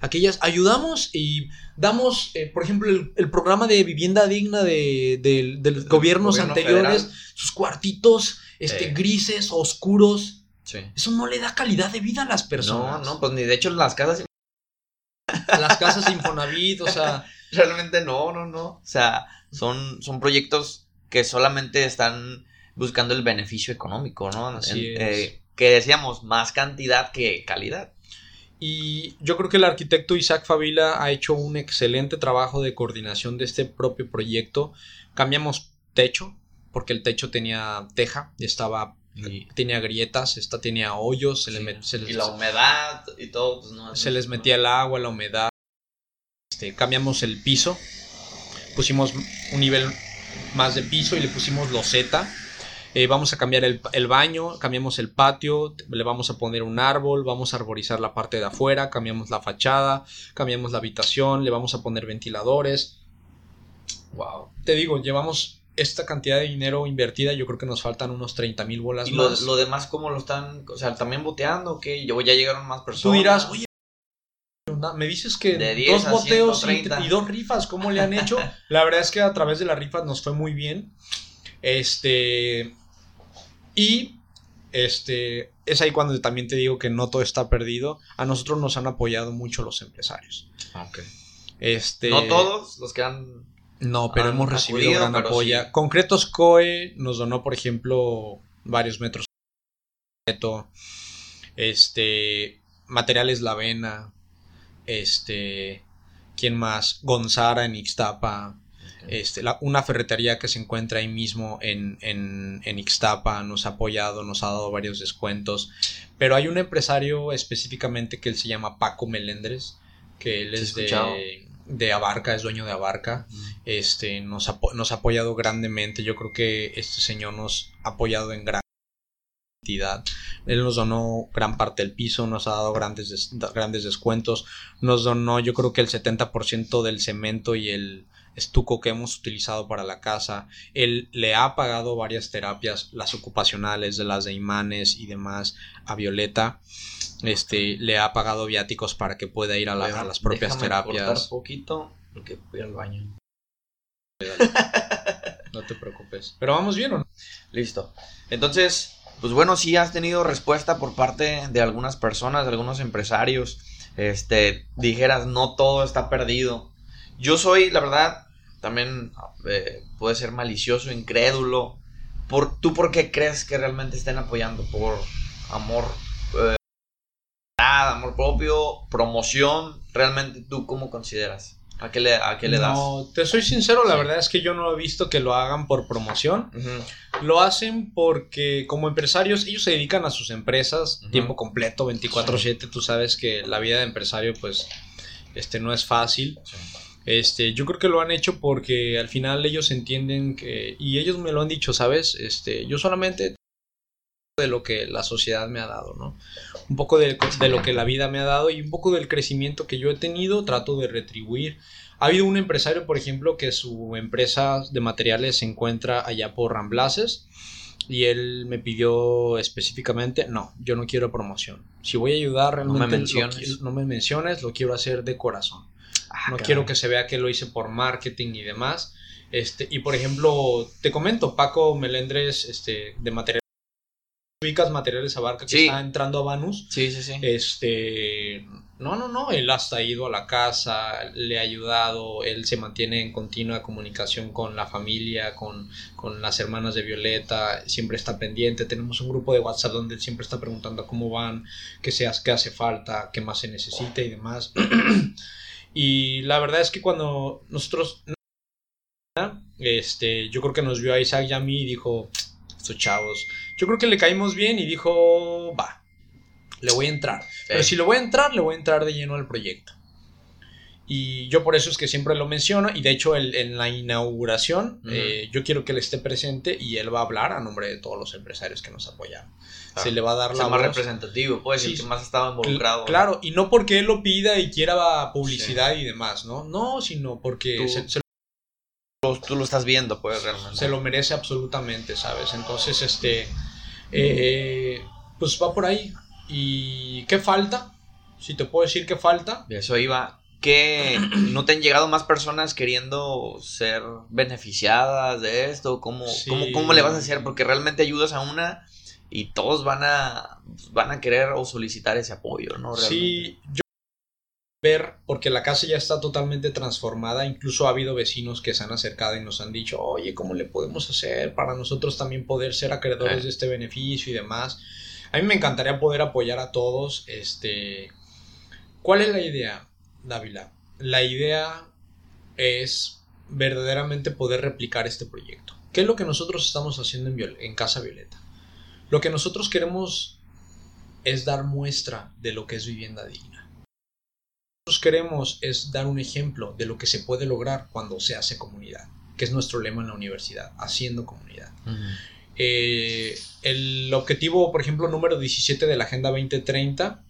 Aquellas, ayudamos y damos, eh, por ejemplo, el, programa de vivienda digna de, los gobiernos anteriores, sus cuartitos este, grises, oscuros. Eso no le da calidad de vida a las personas. No, no, pues ni de hecho las casas. Las casas Infonavit, o sea. Realmente no, no, no. O sea, son, son proyectos que solamente están buscando el beneficio económico, ¿no? Eh, que decíamos, más cantidad que calidad. Y yo creo que el arquitecto Isaac Favila ha hecho un excelente trabajo de coordinación de este propio proyecto. Cambiamos techo, porque el techo tenía teja, estaba tenía grietas, esta tenía hoyos, se, y la humedad y todo, pues se les metía el agua, la humedad. Este, cambiamos el piso, pusimos un nivel más de piso y le pusimos loseta. Eh, vamos a cambiar el, baño, cambiamos el patio, le vamos a poner un árbol, vamos a arborizar la parte de afuera, cambiamos la fachada, cambiamos la habitación, le vamos a poner ventiladores. Wow. Te digo, llevamos esta cantidad de dinero invertida, yo creo que nos faltan unos 30 mil bolas ¿Y más. Lo, demás, ¿cómo lo están? O sea, también boteando, que ya llegaron más personas. Tú dirás, oye, me dices que dos boteos y, dos rifas, ¿cómo le han hecho? La verdad es que a través de las rifas nos fue muy bien. Este. Y. Este. Es ahí cuando también te digo que no todo está perdido. A nosotros nos han apoyado mucho los empresarios. Este, no todos los que han. No, pero hemos recibido gran apoyo. Concretos COE nos donó, por ejemplo, varios metros. Este. Materiales La Vena. Este. ¿Quién más? Gonzara en Ixtapa. Este, una ferretería que se encuentra ahí mismo en, en, en, Ixtapa nos ha apoyado, nos ha dado varios descuentos. Pero hay un empresario específicamente que él se llama Paco Melendres, que él es de, de, Abarca, es dueño de Abarca. Este, nos, nos ha apoyado grandemente. Yo creo que este señor nos ha apoyado en gran Él nos donó gran parte del piso, nos ha dado grandes, grandes descuentos, nos donó yo creo que el 70% del cemento y el, estuco que hemos utilizado para la casa. Él le ha pagado varias terapias, las ocupacionales, de las de imanes y demás, a Violeta. Este, le ha pagado viáticos para que pueda ir a, las propias terapias. poquito porque voy al baño. No te preocupes. Pero vamos bien o no? Listo. Entonces, pues bueno, sí has tenido respuesta por parte de algunas personas, de algunos empresarios. Este, dijeras, no todo está perdido. Yo soy, la verdad, también eh, puede ser malicioso, incrédulo. Por, ¿Tú por qué crees que realmente estén apoyando? ¿Por amor? Eh, amor propio, promoción. ¿Realmente tú cómo consideras? ¿A qué le, a qué le das? No, te soy sincero, la verdad es que yo no he visto que lo hagan por promoción. Lo hacen porque como empresarios, ellos se dedican a sus empresas tiempo completo, 24/7. Tú sabes que la vida de empresario pues este, no es fácil. Este, yo creo que lo han hecho porque al final ellos entienden que, y ellos me lo han dicho, ¿sabes? Este, yo solamente de lo que la sociedad me ha dado, ¿no? Un poco de, lo que la vida me ha dado y un poco del crecimiento que yo he tenido, trato de retribuir. Ha habido un empresario, por ejemplo, que su empresa de materiales se encuentra allá por Ramblaces y él me pidió específicamente, no, yo no quiero promoción. Si voy a ayudar realmente, no me menciones, no me menciones lo quiero hacer de corazón. Ah, no quiero que se vea que lo hice por marketing y demás. Este, y por ejemplo, te comento, Paco Melendres, este, de materiales ubicas materiales abarca que está entrando a Vanus. Sí, sí, sí. Este, no, no, no, él hasta ha ido a la casa, le ha ayudado, él se mantiene en continua comunicación con la familia, con, con las hermanas de Violeta, siempre está pendiente, tenemos un grupo de WhatsApp donde él siempre está preguntando cómo van, qué, seas, qué hace falta, qué más se necesita y demás. Y la verdad es que cuando nosotros, este, yo creo que nos vio a Isaac y a mí y dijo, estos chavos, yo creo que le caímos bien y dijo, va, le voy a entrar. Pero si le voy a entrar, le voy a entrar de lleno al proyecto. Y yo por eso es que siempre lo menciono. Y de hecho, en la inauguración, eh, yo quiero que él esté presente y él va a hablar a nombre de todos los empresarios que nos apoyaron. Se le va a dar la más representativo, pues, el que más estaba involucrado. Claro, y no porque él lo pida y quiera publicidad y demás, ¿no? No, sino porque tú, lo estás viendo, pues, realmente. Se lo merece absolutamente, ¿sabes? Entonces, este. Eh, pues va por ahí. ¿Y qué falta? Si te puedo decir qué falta. Eso iba que no te han llegado más personas queriendo ser beneficiadas de esto? ¿Cómo, ¿cómo, le vas a hacer? Porque realmente ayudas a una y todos van a, van a querer o solicitar ese apoyo, ¿no? Sí, yo ver, porque la casa ya está totalmente transformada, incluso ha habido vecinos que se han acercado y nos han dicho, oye, ¿cómo le podemos hacer para nosotros también poder ser acreedores de este beneficio y demás? A mí me encantaría poder apoyar a todos, este... ¿Cuál es la idea? Dávila. La idea es verdaderamente poder replicar este proyecto. ¿Qué es lo que nosotros estamos haciendo en, en Casa Violeta? Lo que nosotros queremos es dar muestra de lo que es vivienda digna. Queremos es dar un ejemplo de lo que se puede lograr cuando se hace comunidad, que es nuestro lema en la universidad, haciendo comunidad. Eh, el objetivo, por ejemplo, número 17 de la Agenda 2030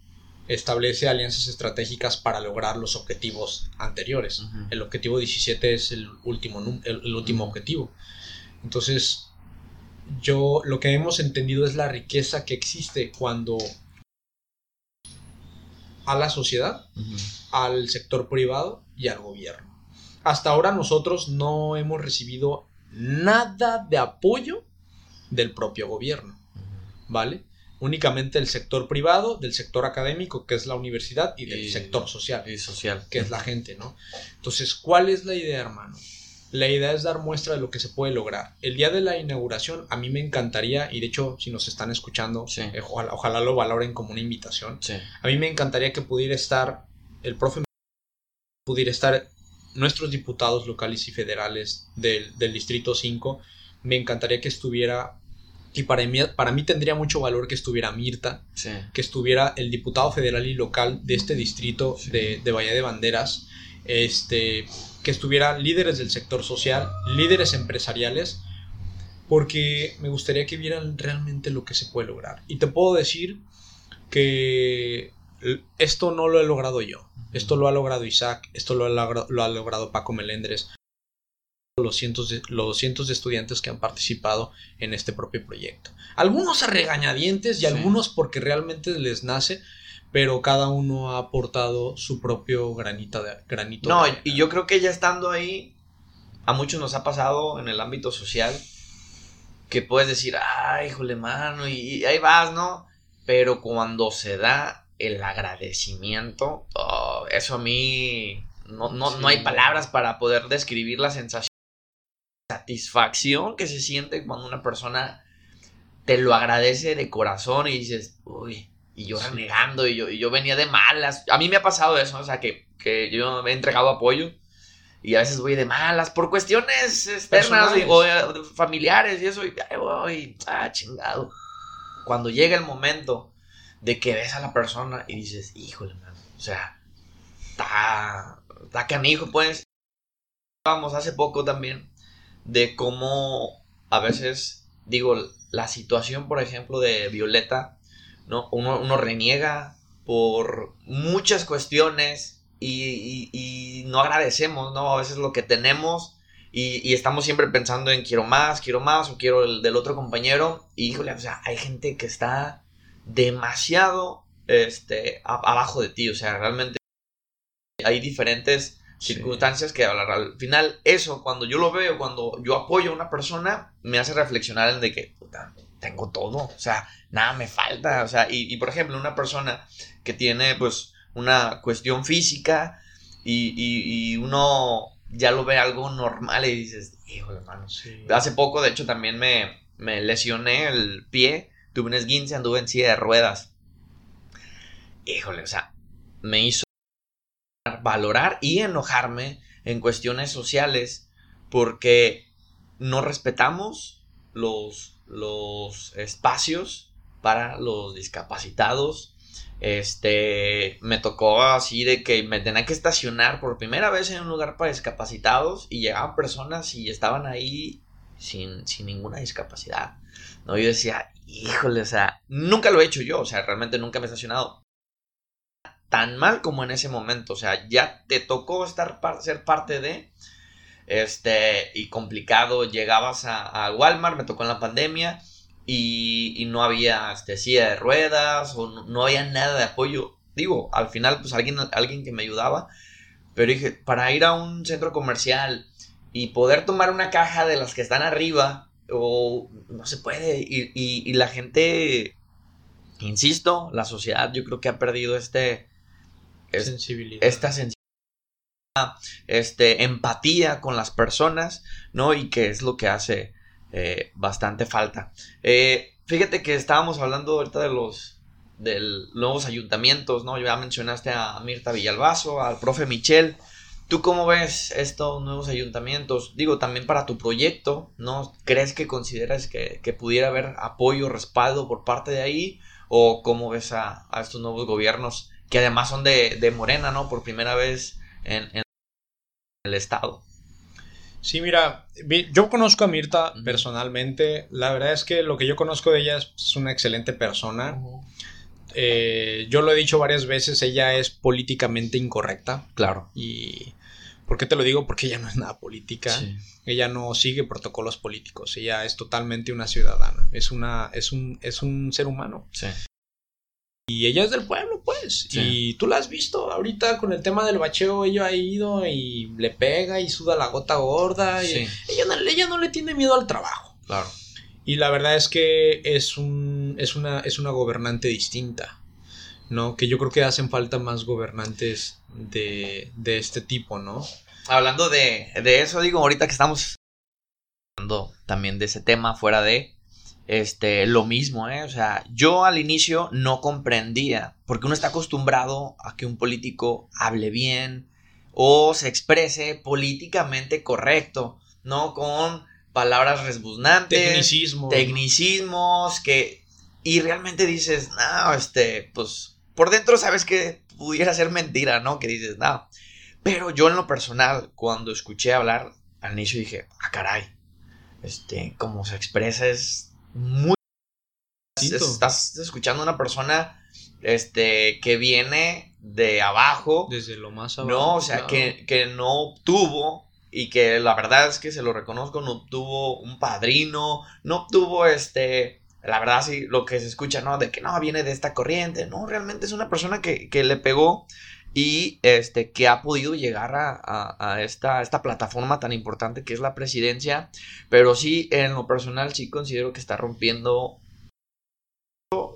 establece alianzas estratégicas para lograr los objetivos anteriores. El objetivo 17 es el último, el, último objetivo. Entonces, yo lo que hemos entendido es la riqueza que existe cuando a la sociedad, al sector privado y al gobierno. Hasta ahora nosotros no hemos recibido nada de apoyo del propio gobierno, ¿vale? únicamente del sector privado, del sector académico, que es la universidad, y del sector social, y social, que es la gente, ¿no? Entonces, ¿cuál es la idea, hermano? La idea es dar muestra de lo que se puede lograr. El día de la inauguración, a mí me encantaría, y de hecho, si nos están escuchando, eh, ojalá, lo valoren como una invitación. A mí me encantaría que pudiera estar el profe, pudiera estar nuestros diputados locales y federales del, del Distrito 5. Me encantaría que estuviera y para mí, para mí tendría mucho valor que estuviera Mirta, que estuviera el diputado federal y local de este distrito de, de Bahía de Banderas, este, que estuvieran líderes del sector social, líderes empresariales, porque me gustaría que vieran realmente lo que se puede lograr. Y te puedo decir que esto no lo he logrado yo, esto lo ha logrado Isaac, esto lo ha, lo ha logrado Paco Melendres, los cientos, de, los cientos de estudiantes que han participado en este propio proyecto. Algunos a regañadientes y algunos porque realmente les nace, pero cada uno ha aportado su propio granito de granito. No, y yo creo que ya estando ahí, a muchos nos ha pasado en el ámbito social que puedes decir, ay, híjole, mano, y, ahí vas, ¿no? Pero cuando se da el agradecimiento, oh, eso a mí no, no, no hay palabras para poder describir la sensación satisfacción que se siente cuando una persona te lo agradece de corazón y dices, uy, y yo renegando y yo, y yo venía de malas. A mí me ha pasado eso, o sea, que, que yo me he entregado apoyo y a veces voy de malas por cuestiones externas o eh, familiares y eso, y voy, ah, chingado. Cuando llega el momento de que ves a la persona y dices, híjole, man, o sea, está, está canijo, pues. Vamos, hace poco también, de cómo a veces, digo, la situación, por ejemplo, de Violeta ¿no? Uno, reniega por muchas cuestiones y, no agradecemos, ¿no? A veces lo que tenemos y, estamos siempre pensando en quiero más, quiero más o quiero el del otro compañero. Y híjole, o sea, hay gente que está demasiado este, abajo de ti, o sea, realmente hay diferentes circunstancias que hablar. Al final, eso, cuando yo lo veo, cuando yo apoyo a una persona, me hace reflexionar en de que, puta, tengo todo, o sea, nada me falta, o sea, y, por ejemplo, una persona que tiene pues una cuestión física y, uno ya lo ve algo normal y dices, híjole, hermano, hace poco, de hecho, también me, me lesioné el pie, tuve un esguince, anduve en silla de ruedas. Híjole, o sea, me hizo valorar y enojarme en cuestiones sociales porque no respetamos los los espacios para los discapacitados. Este, me tocó así de que me tenía que estacionar por primera vez en un lugar para discapacitados y llegaban personas y estaban ahí sin, sin ninguna discapacidad. ¿no? Yo decía, híjole, o sea, nunca lo he hecho yo, o sea, realmente nunca me he estacionado tan mal como en ese momento, o sea, ya te tocó estar ser parte de este, y complicado. Llegabas a, Walmart, me tocó en la pandemia, y, no había este, silla de ruedas, o no, había nada de apoyo. Digo, al final, pues alguien, alguien que me ayudaba, pero dije, para ir a un centro comercial y poder tomar una caja de las que están arriba, o no se puede, y, la gente, insisto, la sociedad yo creo que ha perdido este... sensibilidad. Esta sensibilidad este, empatía con las personas, ¿no? Y que es lo que hace eh, bastante falta. Eh, fíjate que estábamos hablando ahorita de los de nuevos ayuntamientos, ¿no? Ya mencionaste a Mirta Villalbazo, al profe Michel. ¿Tú cómo ves estos nuevos ayuntamientos? Digo, también para tu proyecto, ¿no? ¿Crees que consideras que, pudiera haber apoyo, respaldo por parte de ahí? ¿O cómo ves a, estos nuevos gobiernos que además son de, de Morena, ¿no? Por primera vez en, en el Estado. Sí, mira, yo conozco a Mirta personalmente. La verdad es que lo que yo conozco de ella es una excelente persona. Eh, yo lo he dicho varias veces, ella es políticamente incorrecta. Claro. Y ¿por qué te lo digo? Porque ella no es nada política. Ella no sigue protocolos políticos. Ella es totalmente una ciudadana. Es una, es un, es un ser humano. Sí. Y ella es del pueblo, pues. Y tú la has visto ahorita con el tema del bacheo, ella ha ido y le pega y suda la gota gorda. Y ella, no, ella no le tiene miedo al trabajo. Claro. Y la verdad es que es un un, es, una, es una gobernante distinta. ¿no? Que yo creo que hacen falta más gobernantes de, de este tipo, ¿no? Hablando de, de, eso, digo, ahorita que estamos hablando también de ese tema fuera de este lo mismo, ¿eh? O sea, yo al inicio no comprendía, porque uno está acostumbrado a que un político hable bien o se exprese políticamente correcto, ¿no? Con palabras resbuznantes, tecnicismos, tecnicismos que y realmente dices, "No, este, pues por dentro sabes que pudiera ser mentira, ¿no? Que dices, no. Pero yo en lo personal, cuando escuché hablar al inicio dije, ah, caray, este, como se expresa es muy... estás escuchando a una persona, este, que viene de abajo. Desde lo más abajo. No, o sea, que, que no obtuvo y que la verdad es que se lo reconozco, no obtuvo un padrino, no obtuvo este la verdad sí, lo que se escucha, ¿no? De que no, viene de esta corriente, no, realmente es una persona que, le pegó y este, que ha podido llegar a, esta, esta, plataforma tan importante que es la presidencia, pero sí, en lo personal sí considero que está rompiendo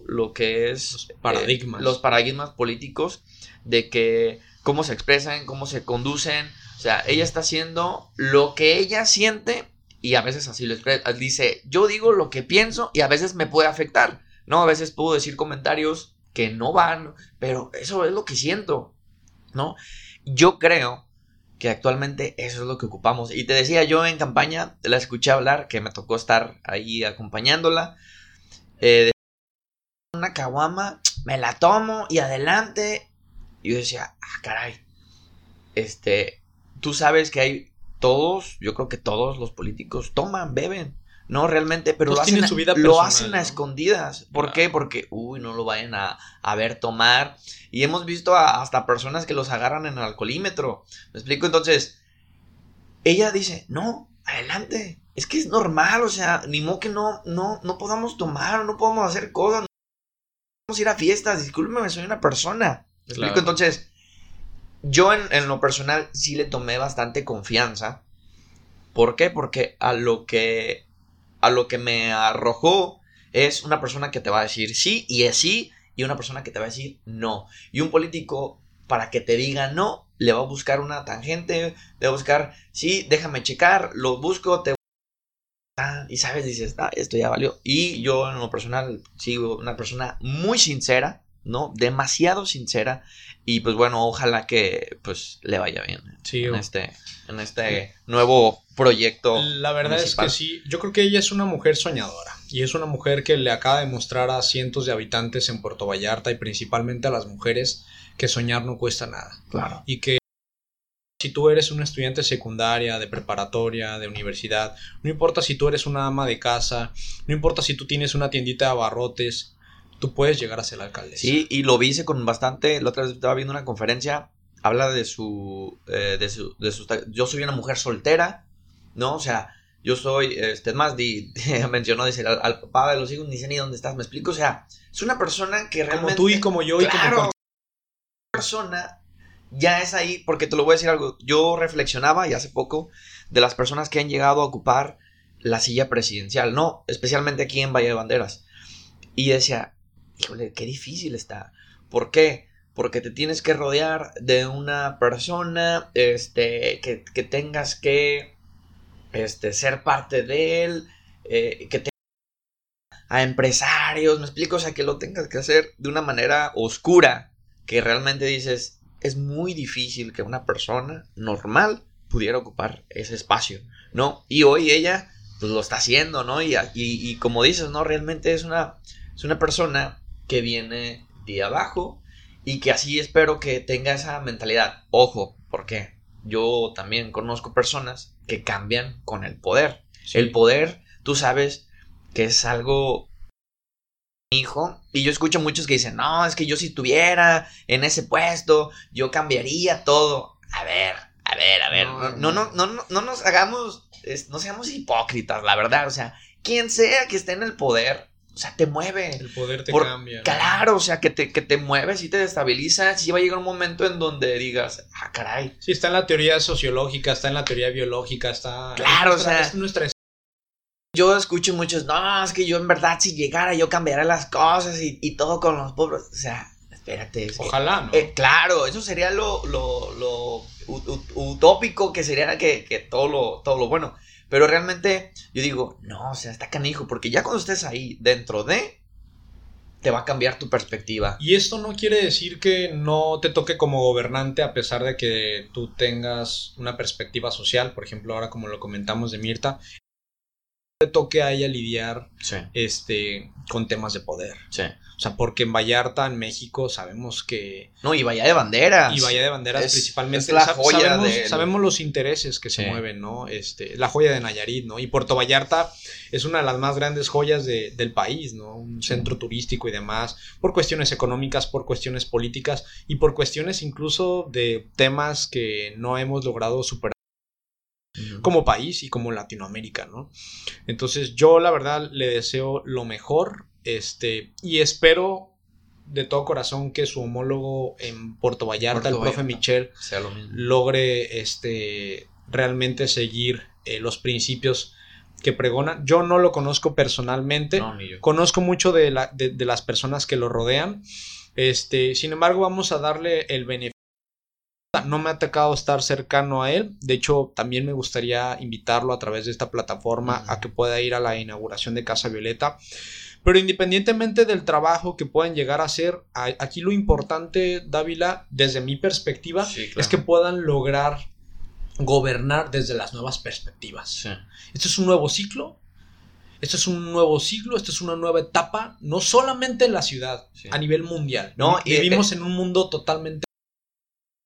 lo que es los paradigmas, eh, los paradigmas políticos de que cómo se expresan, cómo se conducen, o sea, ella está haciendo lo que ella siente y a veces así lo expresa. Dice, yo digo lo que pienso y a veces me puede afectar, ¿no? A veces puedo decir comentarios que no van, pero eso es lo que siento, ¿no? Yo creo que actualmente eso es lo que ocupamos. Y te decía, yo en campaña la escuché hablar, que me tocó estar ahí acompañándola. Eh, una caguama, me la tomo y adelante. Y yo decía, ah, caray. Este, tú sabes que hay todos, yo creo que todos los políticos toman, beben. No, realmente, pero lo hacen, su vida lo hacen a escondidas. ¿Por qué? Porque, uy, no lo vayan a, ver tomar. Y hemos visto hasta personas que los agarran en el alcoholímetro. ¿Me explico? Entonces, ella dice, no, adelante. Es que es normal, o sea, ni modo que no, no, no podamos tomar, no podamos hacer cosas. No podemos ir a fiestas, discúlpeme, soy una persona. ¿Me explico? Entonces, yo en, lo personal sí le tomé bastante confianza. ¿Por qué? Porque a lo que a lo que me arrojó es una persona que te va a decir sí y es sí y una persona que te va a decir no. Y un político para que te diga no le va a buscar una tangente, le va a buscar sí, déjame checar, lo busco, te y sabes, dices, ah, esto ya valió. Y yo en lo personal sigo una persona muy sincera, ¿no? Demasiado sincera. Y pues bueno, ojalá que pues le vaya bien en, este, en este nuevo proyecto. La verdad es que sí, yo creo que ella es una mujer soñadora. Y es una mujer que le acaba de mostrar a cientos de habitantes en Puerto Vallarta y principalmente a las mujeres que soñar no cuesta nada. Claro. Y que si tú eres un estudiante secundaria, de preparatoria, de universidad, no importa si tú eres una ama de casa, no importa si tú tienes una tiendita de abarrotes, tú puedes llegar a ser alcalde. Sí, y lo vi con bastante, la otra vez estaba viendo una conferencia, habla de su, eh, de su, de su, yo soy una mujer soltera, ¿no? O sea, yo soy, este, más, di, mencionó, dice, al, papá de los hijos, ni sé ni dónde estás, me explico, o sea, es una persona que realmente... Como tú y como yo y como... persona ya es ahí, porque te lo voy a decir algo, yo reflexionaba y hace poco de las personas que han llegado a ocupar la silla presidencial, no, especialmente aquí en Valle de Banderas, y decía, híjole, qué difícil está. ¿Por qué? Porque te tienes que rodear de una persona, este, que, tengas que, este, ser parte de él, eh, que te a empresarios, me explico, o sea, que lo tengas que hacer de una manera oscura, que realmente dices, es muy difícil que una persona normal pudiera ocupar ese espacio, ¿no? Y hoy ella, pues lo está haciendo, ¿no? Y, y, y como dices, ¿no? Realmente es una, es una persona que viene de abajo y que así espero que tenga esa mentalidad. Ojo, porque yo también conozco personas que cambian con el poder. El poder, tú sabes que es algo hijo. Y yo escucho muchos que dicen, no, es que yo si estuviera en ese puesto, yo cambiaría todo. A ver, a ver, a ver. No, no, no, no, no, nos hagamos, no seamos hipócritas, la verdad. O sea, quien sea que esté en el poder, o sea, te mueve. El poder te cambia. Claro, o sea, que te, que te mueves y te destabiliza. Sí va a llegar un momento en donde digas, ah, caray. Sí, está en la teoría sociológica, está en la teoría biológica, está. Claro, o sea. Es nuestra Yo escucho muchos, no, es que yo en verdad si llegara yo cambiaría las cosas y, todo con los pobres. O sea, espérate. Ojalá, ¿no? Eh, claro, eso sería lo, lo, lo utópico que sería que, que, todo, lo, todo lo bueno. Pero realmente yo digo, no, o sea, está canijo, porque ya cuando estés ahí dentro de, te va a cambiar tu perspectiva. Y esto no quiere decir que no te toque como gobernante a pesar de que tú tengas una perspectiva social, por ejemplo, ahora como lo comentamos de Mirta, te toque a ella lidiar este, con temas de poder. Sí. O sea, porque en Vallarta, en México, sabemos que... No, y Bahía de Banderas. Y Bahía de Banderas principalmente. Es la joya sabemos, sabemos, los intereses que se mueven, ¿no? Este, la joya de Nayarit, ¿no? Y Puerto Vallarta es una de las más grandes joyas del país, ¿no? Un centro turístico y demás, por cuestiones económicas, por cuestiones políticas y por cuestiones incluso de temas que no hemos logrado superar como país y como Latinoamérica, ¿no? Entonces yo la verdad le deseo lo mejor, este, y espero de todo corazón que su homólogo en Puerto Vallarta, el profe Michel, logre este, realmente seguir eh, los principios que pregona. Yo no lo conozco personalmente, conozco mucho de, la, de, de, las personas que lo rodean. Este, sin embargo, vamos a darle el beneficio no me ha tocado estar cercano a él. De hecho, también me gustaría invitarlo a través de esta plataforma a que pueda ir a la inauguración de Casa Violeta. Pero independientemente del trabajo que puedan llegar a hacer, aquí lo importante, Dávila, desde mi perspectiva, es que puedan lograr gobernar desde las nuevas perspectivas. Esto es un nuevo ciclo, esto es un nuevo siglo, esto es una nueva etapa, no solamente en la ciudad, a nivel mundial. No, vivimos en un mundo totalmente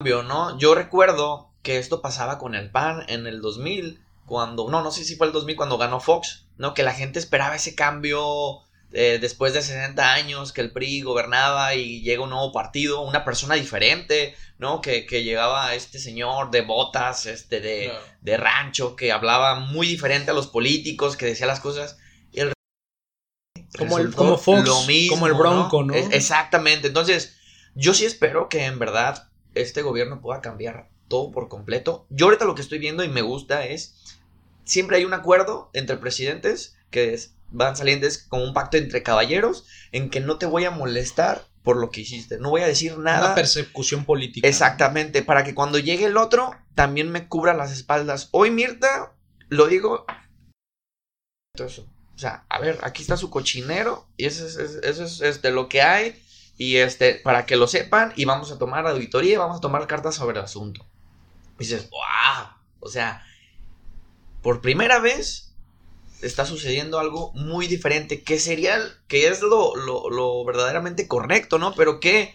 ¿no? Yo recuerdo que esto pasaba con el PAN en el 2000, cuando, no, no sé si fue el 2000 cuando ganó Fox, ¿no? Que la gente esperaba ese cambio eh, después de 60 años que el PRI gobernaba y llega un nuevo partido, una persona diferente, ¿no? Que, que llegaba este señor de botas, este, de, de, rancho, que hablaba muy diferente a los políticos, que decía las cosas. El... Como, el, como Fox, como el Bronco, ¿no? Exactamente. Entonces, yo sí espero que en verdad este gobierno pueda cambiar todo por completo. Yo ahorita lo que estoy viendo y me gusta es, siempre hay un acuerdo entre presidentes que van saliendo como un pacto entre caballeros en que no te voy a molestar por lo que hiciste, no voy a decir nada. Una persecución política. Exactamente, para que cuando llegue el otro también me cubra las espaldas. Hoy Mirta, lo digo, eso. O sea, a ver, aquí está su cochinero y eso es, eso es este, lo que hay y este, para que lo sepan, y vamos a tomar auditoría y vamos a tomar cartas sobre el asunto. Y dices, wow, o sea, por primera vez está sucediendo algo muy diferente, que sería, que es lo, lo, verdaderamente correcto, ¿no? Pero que,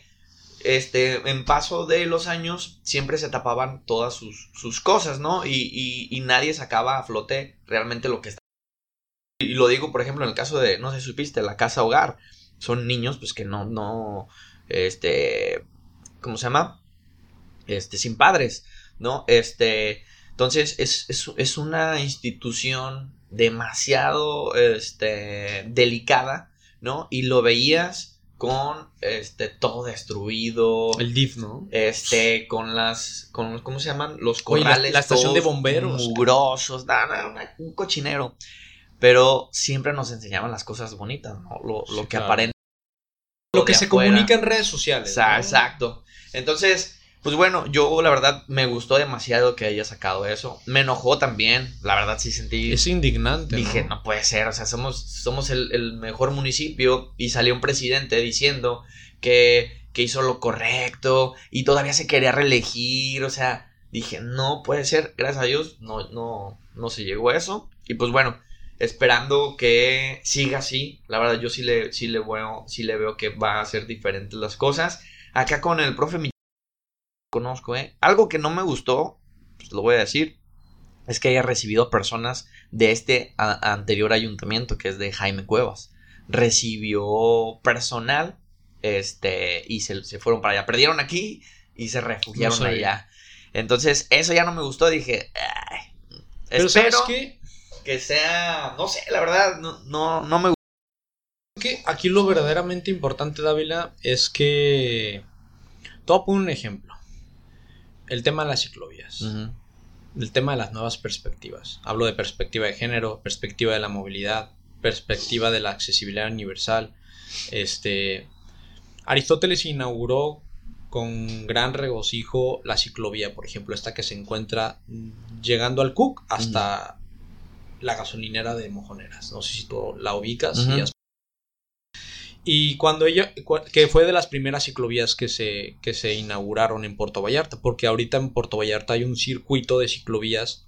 este, en paso de los años, siempre se tapaban todas sus, sus cosas, ¿no? Y, y, nadie sacaba a flote realmente lo que está. Y lo digo, por ejemplo, en el caso de, no sé si supiste, la casa hogar son niños pues que no, no, este, ¿cómo se llama? Este, sin padres, ¿no? Este, entonces es, es, una institución demasiado, este, delicada, ¿no? Y lo veías con este todo destruido. El DIF, ¿no? Este, con las. Con, ¿Cómo se llaman? Los corrales. la, estación de bomberos. Mugrosos, nada, un cochinero pero siempre nos enseñaban las cosas bonitas, ¿no? Lo, lo que aparenta. Lo que se comunica en redes sociales. Exacto. Entonces, pues bueno, yo la verdad me gustó demasiado que haya sacado eso. Me enojó también, la verdad sí sentí. Es indignante. Dije, no, puede ser, o sea, somos, somos el, mejor municipio y salió un presidente diciendo que, que hizo lo correcto y todavía se quería reelegir, o sea, dije, no puede ser, gracias a Dios, no, no, no se llegó a eso. Y pues bueno, esperando que siga así. La verdad, yo sí le, sí le, veo, sí le veo que va a ser diferentes las cosas. Acá con el profe conozco, ¿eh? Algo que no me gustó, pues lo voy a decir, es que haya recibido personas de este anterior ayuntamiento, que es de Jaime Cuevas. Recibió personal, este, y se, fueron para allá. Perdieron aquí y se refugiaron allá. Entonces, eso ya no me gustó. Dije, Ay, Pero ¿sabes qué? que sea, no sé, la verdad, no, no, no me gusta. Que aquí lo verdaderamente importante, Dávila, es que. Todo por un ejemplo. El tema de las ciclovías. el tema de las nuevas perspectivas. Hablo de perspectiva de género, perspectiva de la movilidad, perspectiva de la accesibilidad universal. Este, Aristóteles inauguró con gran regocijo la ciclovía, por ejemplo, esta que se encuentra llegando al Cook hasta la gasolinera de Mojoneras. No sé si tú la ubicas. Y cuando ella, que fue de las primeras ciclovías que se, que se inauguraron en Puerto Vallarta, porque ahorita en Puerto Vallarta hay un circuito de ciclovías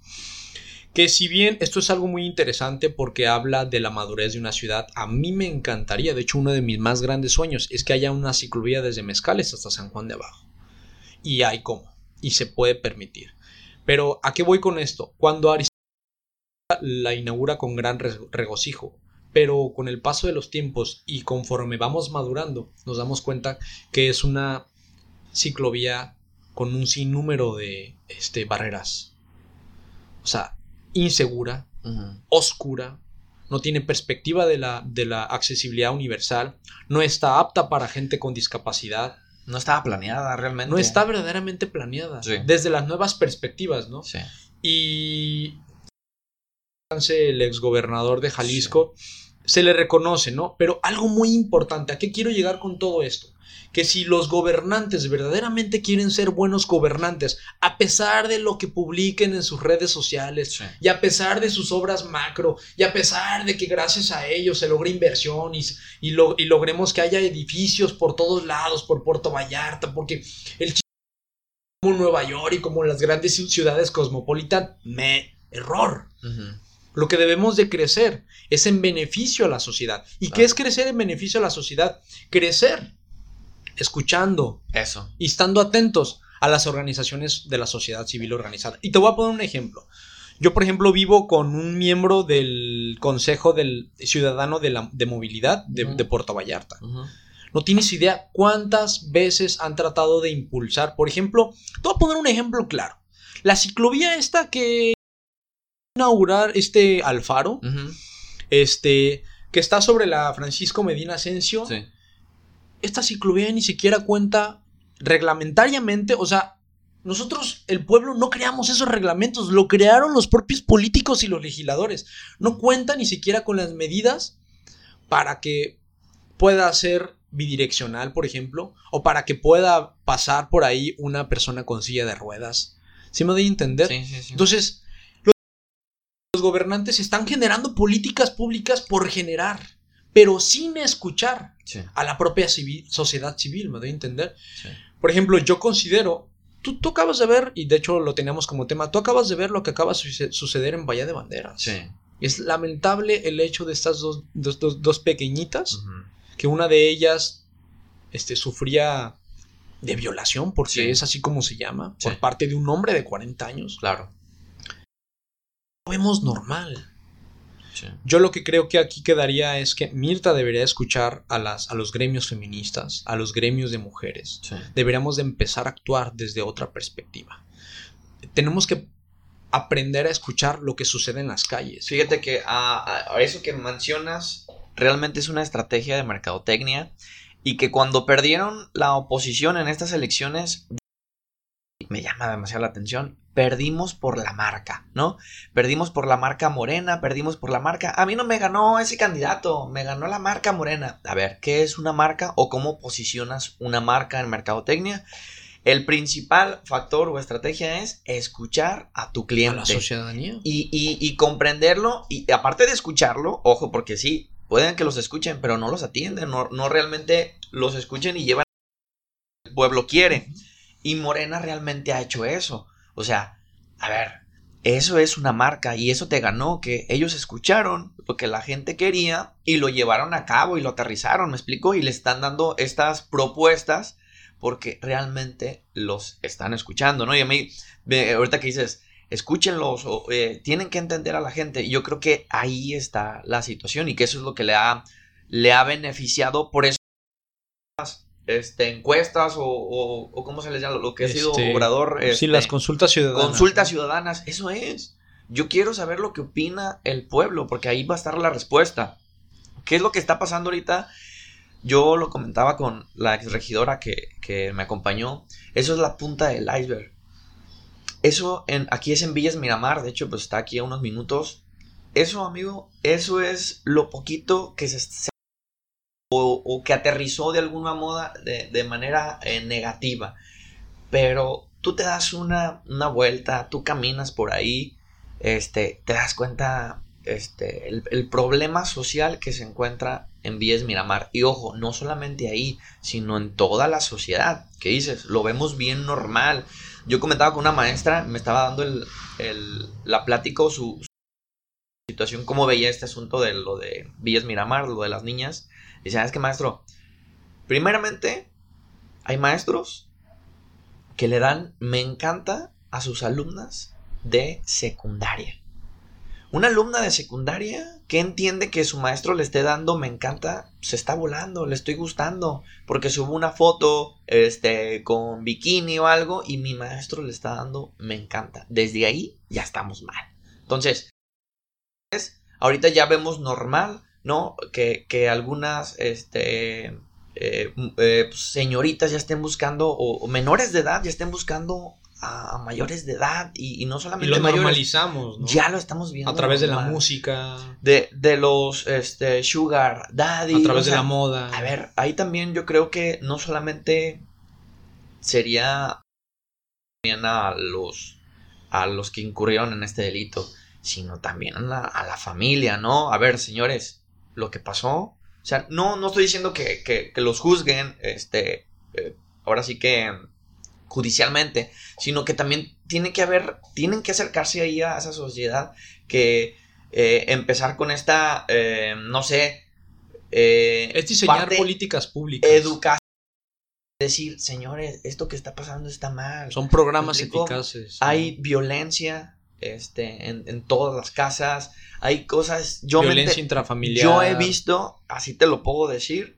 que si bien esto es algo muy interesante porque habla de la madurez de una ciudad, a mí me encantaría, de hecho uno de mis más grandes sueños es que haya una ciclovía desde Mezcales hasta San Juan de Abajo. Y hay cómo, y se puede permitir. Pero ¿a qué voy con esto? Cuando Aristóteles la inaugura con gran regocijo, pero con el paso de los tiempos y conforme vamos madurando, nos damos cuenta que es una ciclovía con un sinnúmero de este, barreras. O sea, insegura, oscura, no tiene perspectiva de la, de la accesibilidad universal, no está apta para gente con discapacidad. No estaba planeada realmente. No está verdaderamente planeada. Desde las nuevas perspectivas, ¿no? Sí. Y el exgobernador de Jalisco, se le reconoce, ¿no? Pero algo muy importante, ¿a qué quiero llegar con todo esto? Que si los gobernantes verdaderamente quieren ser buenos gobernantes, a pesar de lo que publiquen en sus redes sociales, y a pesar de sus obras macro, y a pesar de que gracias a ellos se logre inversión y, y, logremos que haya edificios por todos lados, por Puerto Vallarta, porque el como Nueva York y como las grandes ciudades cosmopolitan, me error. Lo que debemos de crecer es en beneficio a la sociedad. ¿Y qué es crecer en beneficio a la sociedad? Crecer escuchando. Eso. Y estando atentos a las organizaciones de la sociedad civil organizada. Y te voy a poner un ejemplo. Yo, por ejemplo, vivo con un miembro del Consejo del Ciudadano de, la, de Movilidad de, Puerto Vallarta. No tienes idea cuántas veces han tratado de impulsar. Por ejemplo, te voy a poner un ejemplo claro. La ciclovía esta que inaugurar este Alfaro, este, que está sobre la Francisco Medina Asensio. Esta ciclovía ni siquiera cuenta reglamentariamente, o sea, nosotros, el pueblo, no creamos esos reglamentos, lo crearon los propios políticos y los legisladores. No cuenta ni siquiera con las medidas para que pueda ser bidireccional, por ejemplo, o para que pueda pasar por ahí una persona con silla de ruedas. ¿Sí me doy a entender? Sí, sí, sí. Entonces, los gobernantes están generando políticas públicas por generar, pero sin escuchar a la propia sociedad civil, me doy a entender. Por ejemplo, yo considero, tú, tú, acabas de ver, y de hecho lo teníamos como tema, tú acabas de ver lo que acaba de suceder en Bahía de Banderas. Es lamentable el hecho de estas dos, dos, pequeñitas, que una de ellas este, sufría de violación, porque es así como se llama, por parte de un hombre de 40 años. Claro vemos normal. Yo lo que creo que aquí quedaría es que Mirta debería escuchar a, las, a los gremios feministas, a los gremios de mujeres. Deberíamos de empezar a actuar desde otra perspectiva. Tenemos que aprender a escuchar lo que sucede en las calles. Fíjate que a, eso que mencionas realmente es una estrategia de mercadotecnia y que cuando perdieron la oposición en estas elecciones me llama demasiado la atención perdimos por la marca, ¿no? Perdimos por la marca morena, perdimos por la marca. A mí no me ganó ese candidato, me ganó la marca morena. A ver, ¿qué es una marca o cómo posicionas una marca en mercadotecnia? El principal factor o estrategia es escuchar a tu cliente. A la ciudadanía. Y, y, comprenderlo. Y aparte de escucharlo, ojo, porque sí, pueden que los escuchen, pero no los atienden, no, no realmente los escuchen y llevan. El pueblo quiere. Y Morena realmente ha hecho eso. O sea, a ver, eso es una marca y eso te ganó, que ellos escucharon lo que la gente quería y lo llevaron a cabo y lo aterrizaron, me explico, y le están dando estas propuestas porque realmente los están escuchando, ¿no? Y a mí, ahorita que dices, escúchenlos, o, eh, tienen que entender a la gente, yo creo que ahí está la situación y que eso es lo que le ha, le ha beneficiado, por eso este, encuestas o, o, cómo se les llama, lo que ha sido este, obrador. sí, este, las consultas ciudadanas. Consultas ciudadanas, eso es. Yo quiero saber lo que opina el pueblo, porque ahí va a estar la respuesta. ¿Qué es lo que está pasando ahorita? Yo lo comentaba con la exregidora que, que me acompañó. Eso es la punta del iceberg. eso en, aquí es en Villas Miramar, de hecho, pues está aquí a unos minutos. Eso, amigo, eso es lo poquito que se... o, que aterrizó de alguna moda de, manera eh, negativa. Pero tú te das una, una, vuelta, tú caminas por ahí, este, te das cuenta este, el, problema social que se encuentra en Villas Miramar. Y ojo, no solamente ahí, sino en toda la sociedad. ¿Qué dices? Lo vemos bien normal. Yo comentaba con una maestra, me estaba dando el, la plática su, situación, cómo veía este asunto de lo de Villas Miramar, lo de las niñas. Y ¿sabes qué, maestro? Primeramente, hay maestros que le dan me encanta a sus alumnas de secundaria. Una alumna de secundaria que entiende que su maestro le esté dando me encanta, se está volando, le estoy gustando, porque subo una foto este, con bikini o algo y mi maestro le está dando me encanta. Desde ahí ya estamos mal. Entonces, ahorita ya vemos normal, ¿no? Que, que algunas este, eh, eh, pues, señoritas ya estén buscando, o, menores de edad ya estén buscando a, mayores de edad y, no solamente y lo normalizamos ¿no? ya lo estamos viendo a través de la música de, de los este, sugar daddy a través de la moda a ver ahí también yo creo que no solamente sería a los a los que incurrieron en este delito sino también a la, a la familia no a ver señores lo que pasó o sea no no estoy diciendo que, que, que los juzguen este eh, ahora sí que judicialmente, sino que también tiene que haber, tienen que acercarse ahí a esa sociedad que eh, empezar con esta, eh, no sé, eh, es diseñar políticas públicas. Educación. Decir, señores, esto que está pasando está mal. Son programas eficaces. Hay violencia este, en, todas las casas. Hay cosas. Yo violencia intrafamiliar. Yo he visto, así te lo puedo decir,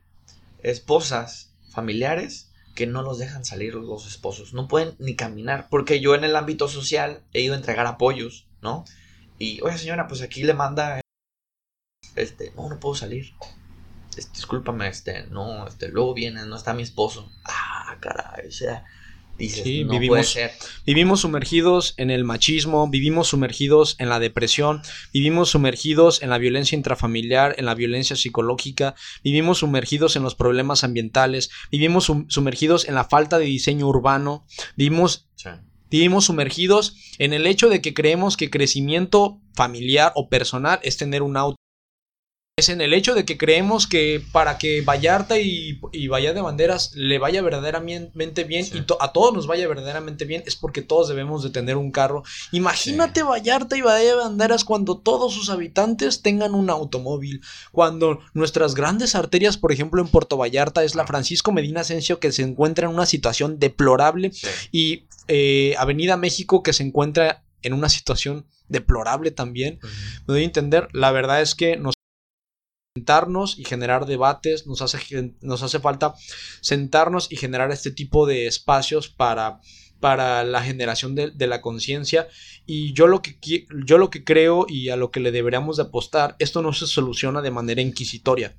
esposas familiares que no los dejan salir los esposos, no pueden ni caminar, porque yo en el ámbito social he ido a entregar apoyos, ¿no? Y, oye señora, pues aquí le manda, este, no, no puedo salir, este, discúlpame, este, no, este, luego viene, no está mi esposo, ah, caray, o sea, vivimos, vivimos sumergidos en el machismo, vivimos sumergidos en la depresión, vivimos sumergidos en la violencia intrafamiliar, en la violencia psicológica, vivimos sumergidos en los problemas ambientales, vivimos sumergidos en la falta de diseño urbano, vivimos, vivimos sumergidos en el hecho de que creemos que crecimiento familiar o personal es tener un auto es en el hecho de que creemos que para que Vallarta y, y Bahía de Banderas le vaya verdaderamente bien y a todos nos vaya verdaderamente bien es porque todos debemos de tener un carro. Imagínate Vallarta y Bahía de Banderas cuando todos sus habitantes tengan un automóvil, cuando nuestras grandes arterias, por ejemplo en Puerto Vallarta, es la ah. Francisco Medina Asensio que se encuentra en una situación deplorable y eh, Avenida México que se encuentra en una situación deplorable también. Me doy a entender, la verdad es que nos sentarnos y generar debates, nos hace, nos hace falta sentarnos y generar este tipo de espacios para, para la generación de, la conciencia. Y yo lo, que, yo lo que creo y a lo que le deberíamos de apostar, esto no se soluciona de manera inquisitoria.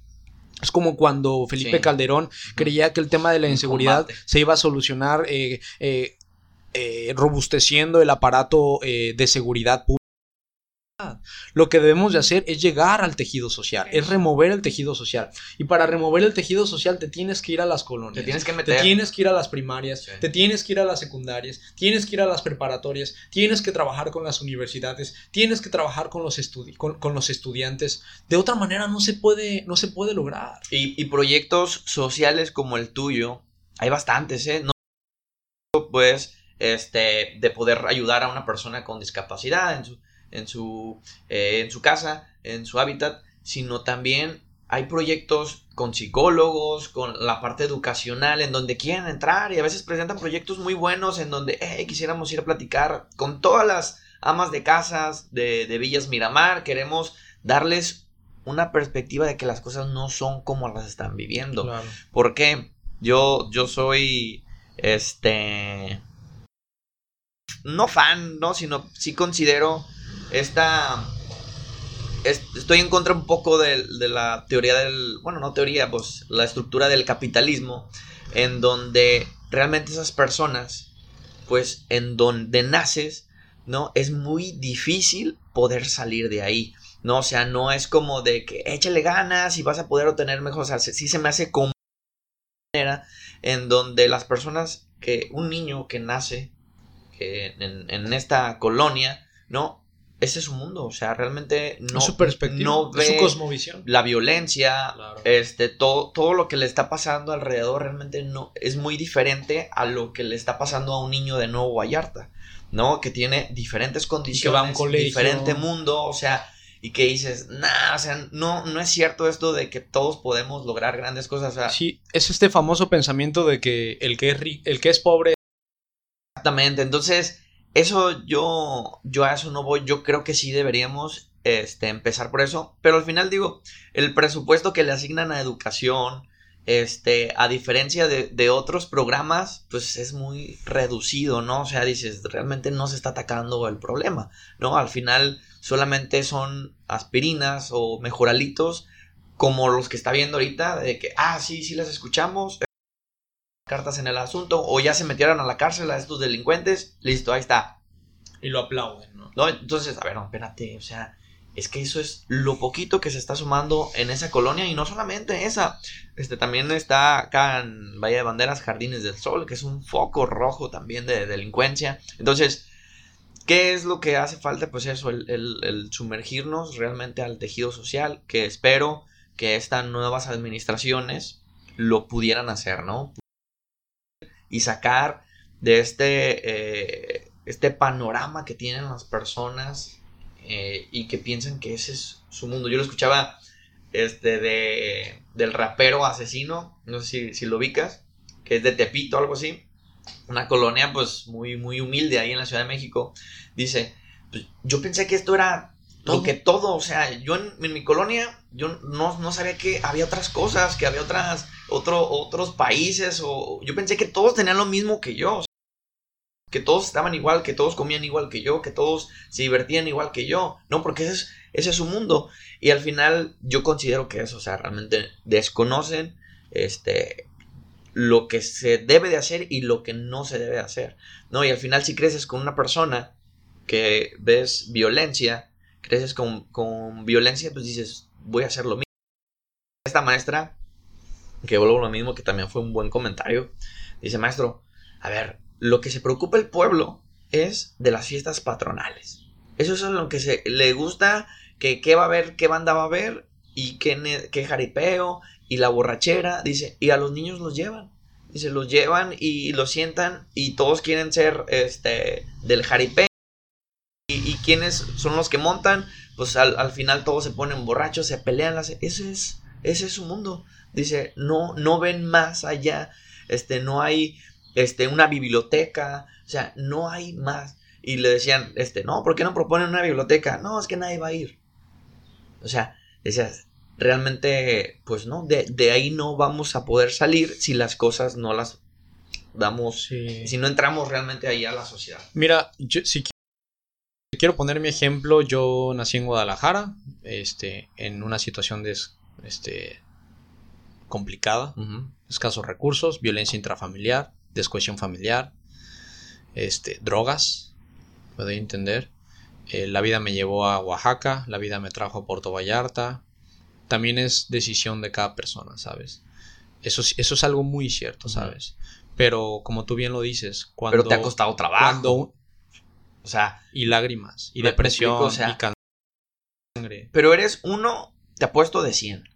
Es como cuando Felipe Calderón creía que el tema de la inseguridad se iba a solucionar eh, eh, eh, robusteciendo el aparato de seguridad pública lo que debemos de hacer es llegar al tejido social, es remover el tejido social. Y para remover el tejido social te tienes que ir a las colonias. Te tienes que meter. Te tienes que ir a las primarias, te tienes que ir a las secundarias, tienes que ir a las preparatorias, tienes que trabajar con las universidades, tienes que trabajar con los, con, los estudiantes. De otra manera no se puede, no se puede lograr. Y, proyectos sociales como el tuyo, hay bastantes, ¿eh? No, pues, este, de poder ayudar a una persona con discapacidad en su en su, eh, en su casa, en su hábitat, sino también hay proyectos con psicólogos, con la parte educacional, en donde quieren entrar y a veces presentan proyectos muy buenos en donde quisiéramos ir a platicar con todas las amas de casas de, de Villas Miramar, queremos darles una perspectiva de que las cosas no son como las están viviendo. Claro. porque Yo, yo soy, este, no fan, ¿no? Sino sí considero esta... estoy en contra un poco de, la teoría del... Bueno, no teoría, pues la estructura del capitalismo, en donde realmente esas personas pues en donde naces, ¿no? Es muy difícil poder salir de ahí, ¿no? O sea, no es como de que échale ganas y vas a poder obtener mejor, o sea, sí se me hace como manera en donde las personas que un niño que nace en, en esta colonia, ¿no? Ese es su mundo, o sea, realmente no, su perspectiva, no ve su cosmovisión. la violencia, este, todo, todo lo que le está pasando alrededor realmente no es muy diferente a lo que le está pasando a un niño de Nuevo Vallarta, ¿no? Que tiene diferentes condiciones, diferente mundo, o sea, y que dices, nah, o sea, no, no es cierto esto de que todos podemos lograr grandes cosas. O sea, sí, es este famoso pensamiento de que el que es, el que es pobre. Exactamente, entonces eso yo, yo a eso no voy, yo creo que sí deberíamos este, empezar por eso, pero al final digo, el presupuesto que le asignan a educación, este, a diferencia de, de, otros programas, pues es muy reducido, ¿no? O sea, dices, realmente no se está atacando el problema, ¿no? Al final solamente son aspirinas o mejoralitos como los que está viendo ahorita, de que, ah, sí, sí las escuchamos, cartas en el asunto o ya se metieron a la cárcel a estos delincuentes, listo, ahí está. Y lo aplauden, ¿no? Entonces, a ver, no, espérate, o sea, es que eso es lo poquito que se está sumando en esa colonia y no solamente esa, este también está acá en Valle de Banderas, Jardines del Sol, que es un foco rojo también de delincuencia. Entonces, ¿qué es lo que hace falta? Pues eso, el, el sumergirnos realmente al tejido social, que espero que estas nuevas administraciones lo pudieran hacer, ¿no? Y sacar de este, eh, este panorama que tienen las personas eh, y que piensan que ese es su mundo. Yo lo escuchaba este, de, del rapero asesino, no sé si, lo ubicas, que es de Tepito, algo así, una colonia pues muy, muy humilde ahí en la Ciudad de México. Dice, pues, yo pensé que esto era lo que todo, o sea, yo en, mi colonia, yo no, no, sabía que había otras cosas, que había otras, otro, otros países, o yo pensé que todos tenían lo mismo que yo, que todos estaban igual, que todos comían igual que yo, que todos se divertían igual que yo, no, porque ese es, ese es su mundo, y al final yo considero que eso, o sea, realmente desconocen, este, lo que se debe de hacer y lo que no se debe de hacer, ¿no? Y al final si creces con una persona que ves violencia, creces con, con violencia, pues dices, voy a hacer lo mismo. Esta maestra, que vuelvo lo mismo, que también fue un buen comentario, dice, maestro, a ver, lo que se preocupa el pueblo es de las fiestas patronales. Eso es lo que se le gusta, que qué va a haber, qué banda va a haber, y qué, qué jaripeo, y la borrachera, dice, y a los niños los llevan. Dice, los llevan y los sientan y todos quieren ser este del jaripeo y, quiénes son los que montan, pues al, final todos se ponen borrachos, se pelean, las, ese es, ese es su mundo. Dice, no, no ven más allá, este, no hay, este, una biblioteca, o sea, no hay más. Y le decían, este, no, ¿por qué no proponen una biblioteca? No, es que nadie va a ir. O sea, decías, realmente, pues no, de, de ahí no vamos a poder salir si las cosas no las damos, si no entramos realmente ahí a la sociedad. Mira, yo, si quiero poner mi ejemplo, yo nací en Guadalajara, este, en una situación de, este, complicada, escasos recursos, violencia intrafamiliar, descohesión familiar, este, drogas, puedo entender. Eh, la vida me llevó a Oaxaca, la vida me trajo a Puerto Vallarta. También es decisión de cada persona, ¿sabes? Eso, eso es algo muy cierto, ¿sabes? Pero como tú bien lo dices, cuando... Pero te ha costado trabajo. O sea. Y lágrimas. Y depresión. y sangre. Pero eres uno, te apuesto de 100.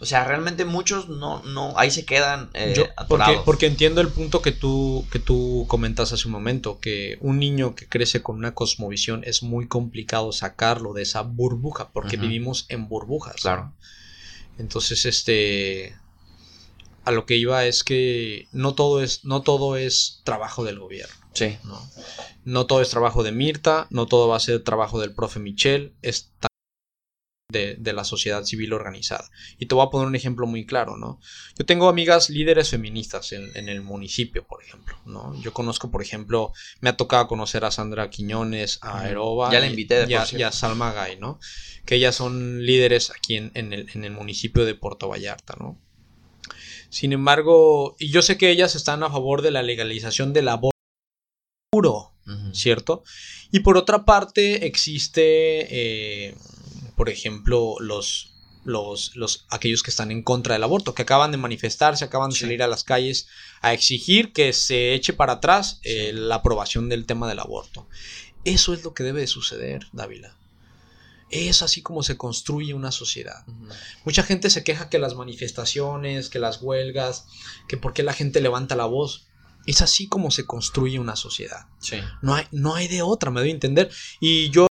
O sea, realmente muchos no, no, ahí se quedan eh, porque, porque, entiendo el punto que tú, que tú comentas hace un momento, que un niño que crece con una cosmovisión es muy complicado sacarlo de esa burbuja, porque vivimos en burbujas. Claro. Entonces, este, a lo que iba es que no todo es, no todo es trabajo del gobierno. Sí. ¿no? No todo es trabajo de Mirta, no todo va a ser trabajo del profe Michel, es de, de, la sociedad civil organizada. Y te voy a poner un ejemplo muy claro, ¿no? Yo tengo amigas líderes feministas en, el municipio, por ejemplo, ¿no? Yo conozco, por ejemplo, me ha tocado conocer a Sandra Quiñones, a Aeroba ya la invité y, a, y, a, Salma Gay, ¿no? Que ellas son líderes aquí en, el, en el municipio de Puerto Vallarta, ¿no? Sin embargo, y yo sé que ellas están a favor de la legalización del aborto puro, ¿cierto? Y por otra parte existe, eh, por ejemplo, los, los, los, aquellos que están en contra del aborto, que acaban de manifestarse, acaban de salir a las calles a exigir que se eche para atrás eh, la aprobación del tema del aborto. Eso es lo que debe de suceder, Dávila. Es así como se construye una sociedad. Mucha gente se queja que las manifestaciones, que las huelgas, que por qué la gente levanta la voz. Es así como se construye una sociedad. No, hay, no hay de otra, me doy a entender. Y yo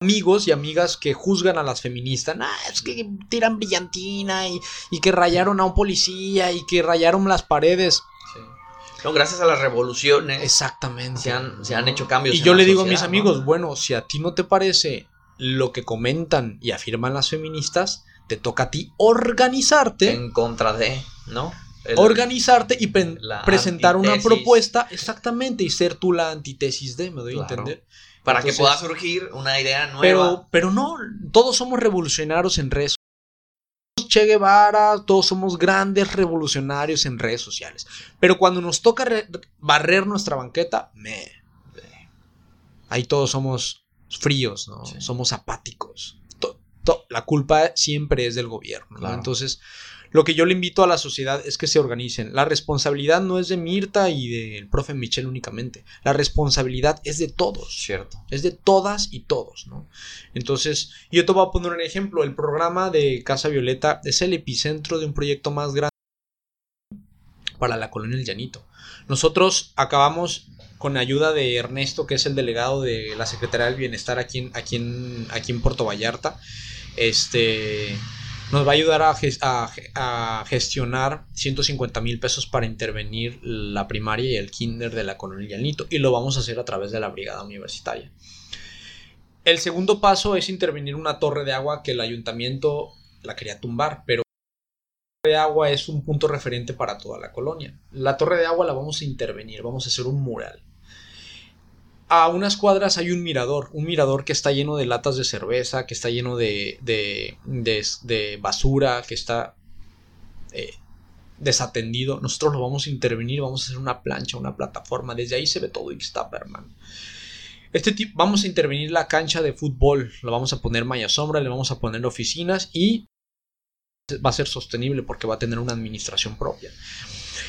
amigos y amigas que juzgan a las feministas, es que tiran brillantina y, que rayaron a un policía y que rayaron las paredes. No, gracias a las revoluciones. Exactamente. Se han, se han hecho cambios. Y yo le digo a mis amigos, bueno, si a ti no te parece lo que comentan y afirman las feministas, te toca a ti organizarte. En contra de, ¿no? Organizarte y presentar una propuesta exactamente y ser tú la antítesis de, me doy a entender. Para que pueda surgir una idea nueva. Pero, pero no, todos somos revolucionarios en redes Che Guevara, todos somos grandes revolucionarios en redes sociales. Pero cuando nos toca barrer nuestra banqueta, me. Ahí todos somos fríos, ¿no? Somos apáticos. la culpa siempre es del gobierno, ¿no? Entonces, lo que yo le invito a la sociedad es que se organicen. La responsabilidad no es de Mirta y del profe Michel únicamente. La responsabilidad es de todos. Cierto. Es de todas y todos, ¿no? Entonces, yo te voy a poner un ejemplo. El programa de Casa Violeta es el epicentro de un proyecto más grande para la colonia El Llanito. Nosotros acabamos con ayuda de Ernesto, que es el delegado de la Secretaría del Bienestar aquí en, aquí en, aquí en Puerto Vallarta. Este nos va a ayudar a, gestionar 150 mil pesos para intervenir la primaria y el kinder de la colonia Llanito y lo vamos a hacer a través de la brigada universitaria. El segundo paso es intervenir una torre de agua que el ayuntamiento la quería tumbar, pero la torre de agua es un punto referente para toda la colonia. La torre de agua la vamos a intervenir, vamos a hacer un mural a unas cuadras hay un mirador, un mirador que está lleno de latas de cerveza, que está lleno de, de, basura, que está eh, desatendido. Nosotros lo vamos a intervenir, vamos a hacer una plancha, una plataforma. Desde ahí se ve todo hermano. Este tipo, vamos a intervenir la cancha de fútbol, la vamos a poner malla sombra, le vamos a poner oficinas y va a ser sostenible porque va a tener una administración propia.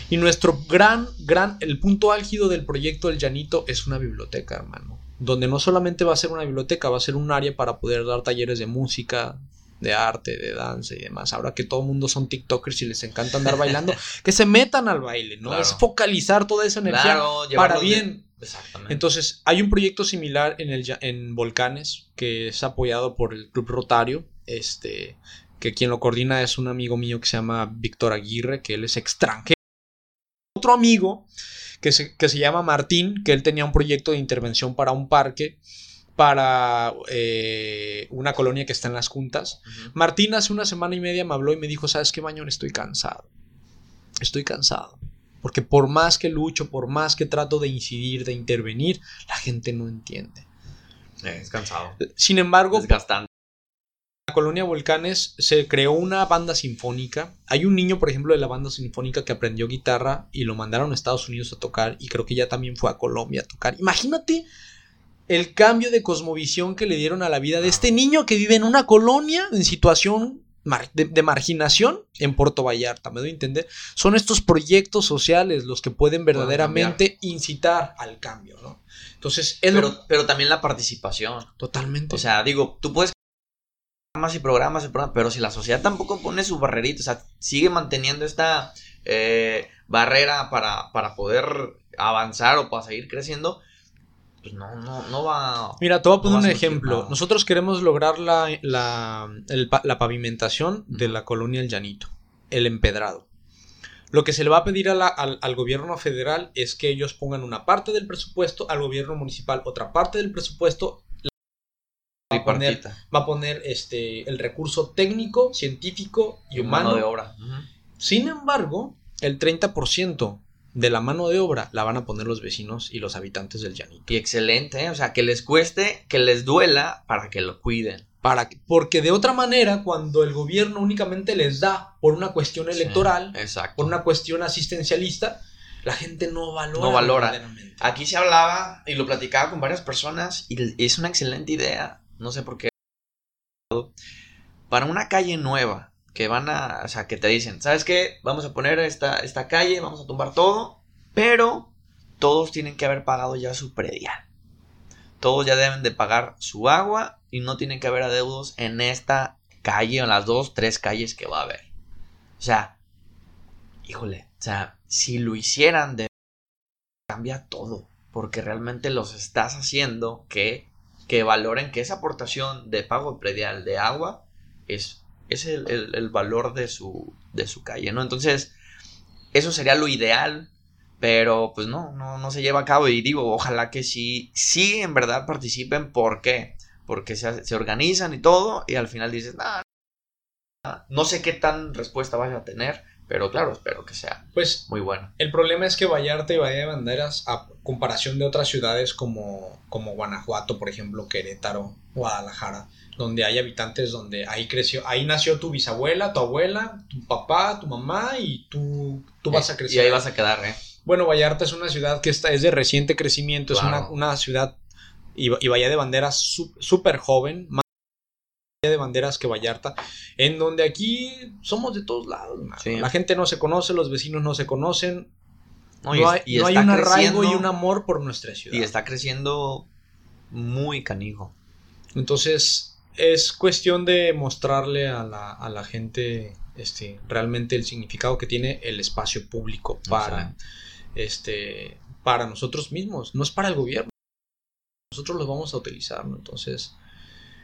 Y nuestro gran, gran, el punto álgido del proyecto El Llanito es una biblioteca, hermano. Donde no solamente va a ser una biblioteca, va a ser un área para poder dar talleres de música, de arte, de danza y demás. Ahora que todo el mundo son TikTokers y les encanta andar bailando, que se metan al baile, ¿no? Es focalizar toda esa energía para bien. Exactamente. Entonces, hay un proyecto similar en, el, en Volcanes que es apoyado por el Club Rotario, este, que quien lo coordina es un amigo mío que se llama Víctor Aguirre, que él es extranjero otro amigo que se, que se llama Martín, que él tenía un proyecto de intervención para un parque para eh, una colonia que está en las juntas. Martín hace una semana y media me habló y me dijo, ¿sabes qué, Mañón? Estoy cansado. Estoy cansado. Porque por más que lucho, por más que trato de incidir, de intervenir, la gente no entiende. Es cansado. Sin embargo, colonia Volcanes se creó una banda sinfónica. Hay un niño, por ejemplo, de la banda sinfónica que aprendió guitarra y lo mandaron a Estados Unidos a tocar y creo que ya también fue a Colombia a tocar. Imagínate el cambio de cosmovisión que le dieron a la vida de este niño que vive en una colonia en situación de, marginación en Puerto Vallarta, me doy a entender. Son estos proyectos sociales los que pueden verdaderamente incitar al cambio, ¿no? Entonces, pero, pero también la participación. Totalmente. O sea, digo, tú puedes programas y programas y programas, pero si la sociedad tampoco pone su barrerita, o sea, sigue manteniendo esta eh, barrera para, para poder avanzar o para seguir creciendo, pues no, no, no va. Mira, te voy a poner un ejemplo. Nosotros queremos lograr la, la, la pavimentación de la colonia El Llanito, el empedrado. Lo que se le va a pedir al, al, gobierno federal es que ellos pongan una parte del presupuesto, al gobierno municipal otra parte del presupuesto va a poner este, el recurso técnico, científico y humano. de obra. Sin embargo, el 30% de la mano de obra la van a poner los vecinos y los habitantes del llanito. Y excelente, ¿eh? o sea, que les cueste, que les duela para que lo cuiden. Para porque de otra manera, cuando el gobierno únicamente les da por una cuestión electoral, por una cuestión asistencialista, la gente no valora. No valora. Aquí se hablaba y lo platicaba con varias personas y es una excelente idea. No sé por qué. Para una calle nueva que van a, o sea, que te dicen, ¿sabes qué? Vamos a poner esta, esta calle, vamos a tumbar todo, pero todos tienen que haber pagado ya su predial. Todos ya deben de pagar su agua y no tienen que haber adeudos en esta calle o en las dos, tres calles que va a haber. O sea, híjole, o sea, si lo hicieran de cambia todo, porque realmente los estás haciendo que, que valoren que esa aportación de pago predial de agua es, es el, valor de su, de su calle, ¿no? Entonces, eso sería lo ideal, pero pues no, no, no se lleva a cabo y digo, ojalá que sí, sí en verdad participen, ¿por qué? Porque se, se organizan y todo y al final dices, no, no sé qué tan respuesta vaya a tener, pero claro, espero que sea pues, muy bueno. El problema es que Vallarta y Bahía de Banderas, a comparación de otras ciudades como, como Guanajuato, por ejemplo, Querétaro, Guadalajara, donde hay habitantes, donde ahí creció, ahí nació tu bisabuela, tu abuela, tu papá, tu mamá y tú, tú vas a crecer. Y ahí vas a quedar, ¿eh? Bueno, Vallarta es una ciudad que está, es de reciente crecimiento, es una, una, ciudad y, y Bahía de Banderas súper joven, de banderas que Vallarta, en donde aquí somos de todos lados. La gente no se conoce, los vecinos no se conocen. No, hay, no hay, un arraigo y un amor por nuestra ciudad. Y está creciendo muy canijo. Entonces, es cuestión de mostrarle a la, a la gente este, realmente el significado que tiene el espacio público para, este, para nosotros mismos. No es para el gobierno. Nosotros lo vamos a utilizar, Entonces,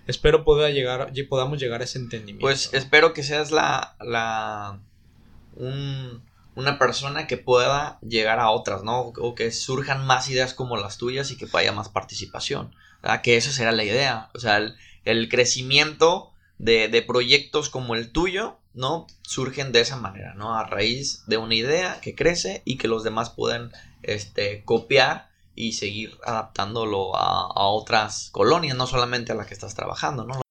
espero poder llegar, podamos llegar a ese entendimiento. Pues espero que seas la, la una persona que pueda llegar a otras, ¿no? O que surjan más ideas como las tuyas y que haya más participación. ¿verdad? Que eso será la idea. O sea, el, crecimiento de, de, proyectos como el tuyo, ¿no? Surgen de esa manera, ¿no? A raíz de una idea que crece y que los demás pueden este, copiar y seguir adaptándolo a, otras colonias, no solamente a la que estás trabajando, ¿no?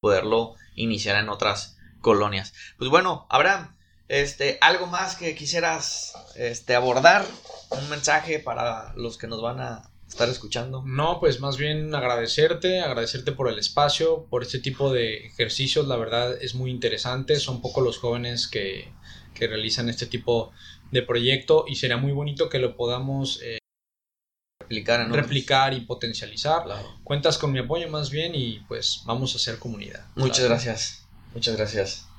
Poderlo iniciar en otras colonias. Pues bueno, Abraham, este, algo más que quisieras este, abordar, un mensaje para los que nos van a estar escuchando. No, pues más bien agradecerte, agradecerte por el espacio, por este tipo de ejercicios, la verdad es muy interesante, son pocos los jóvenes que, que realizan este tipo de proyecto y sería muy bonito que lo podamos eh, replicar, y potencializar. Cuentas con mi apoyo más bien y pues vamos a hacer comunidad. Muchas gracias. Muchas gracias.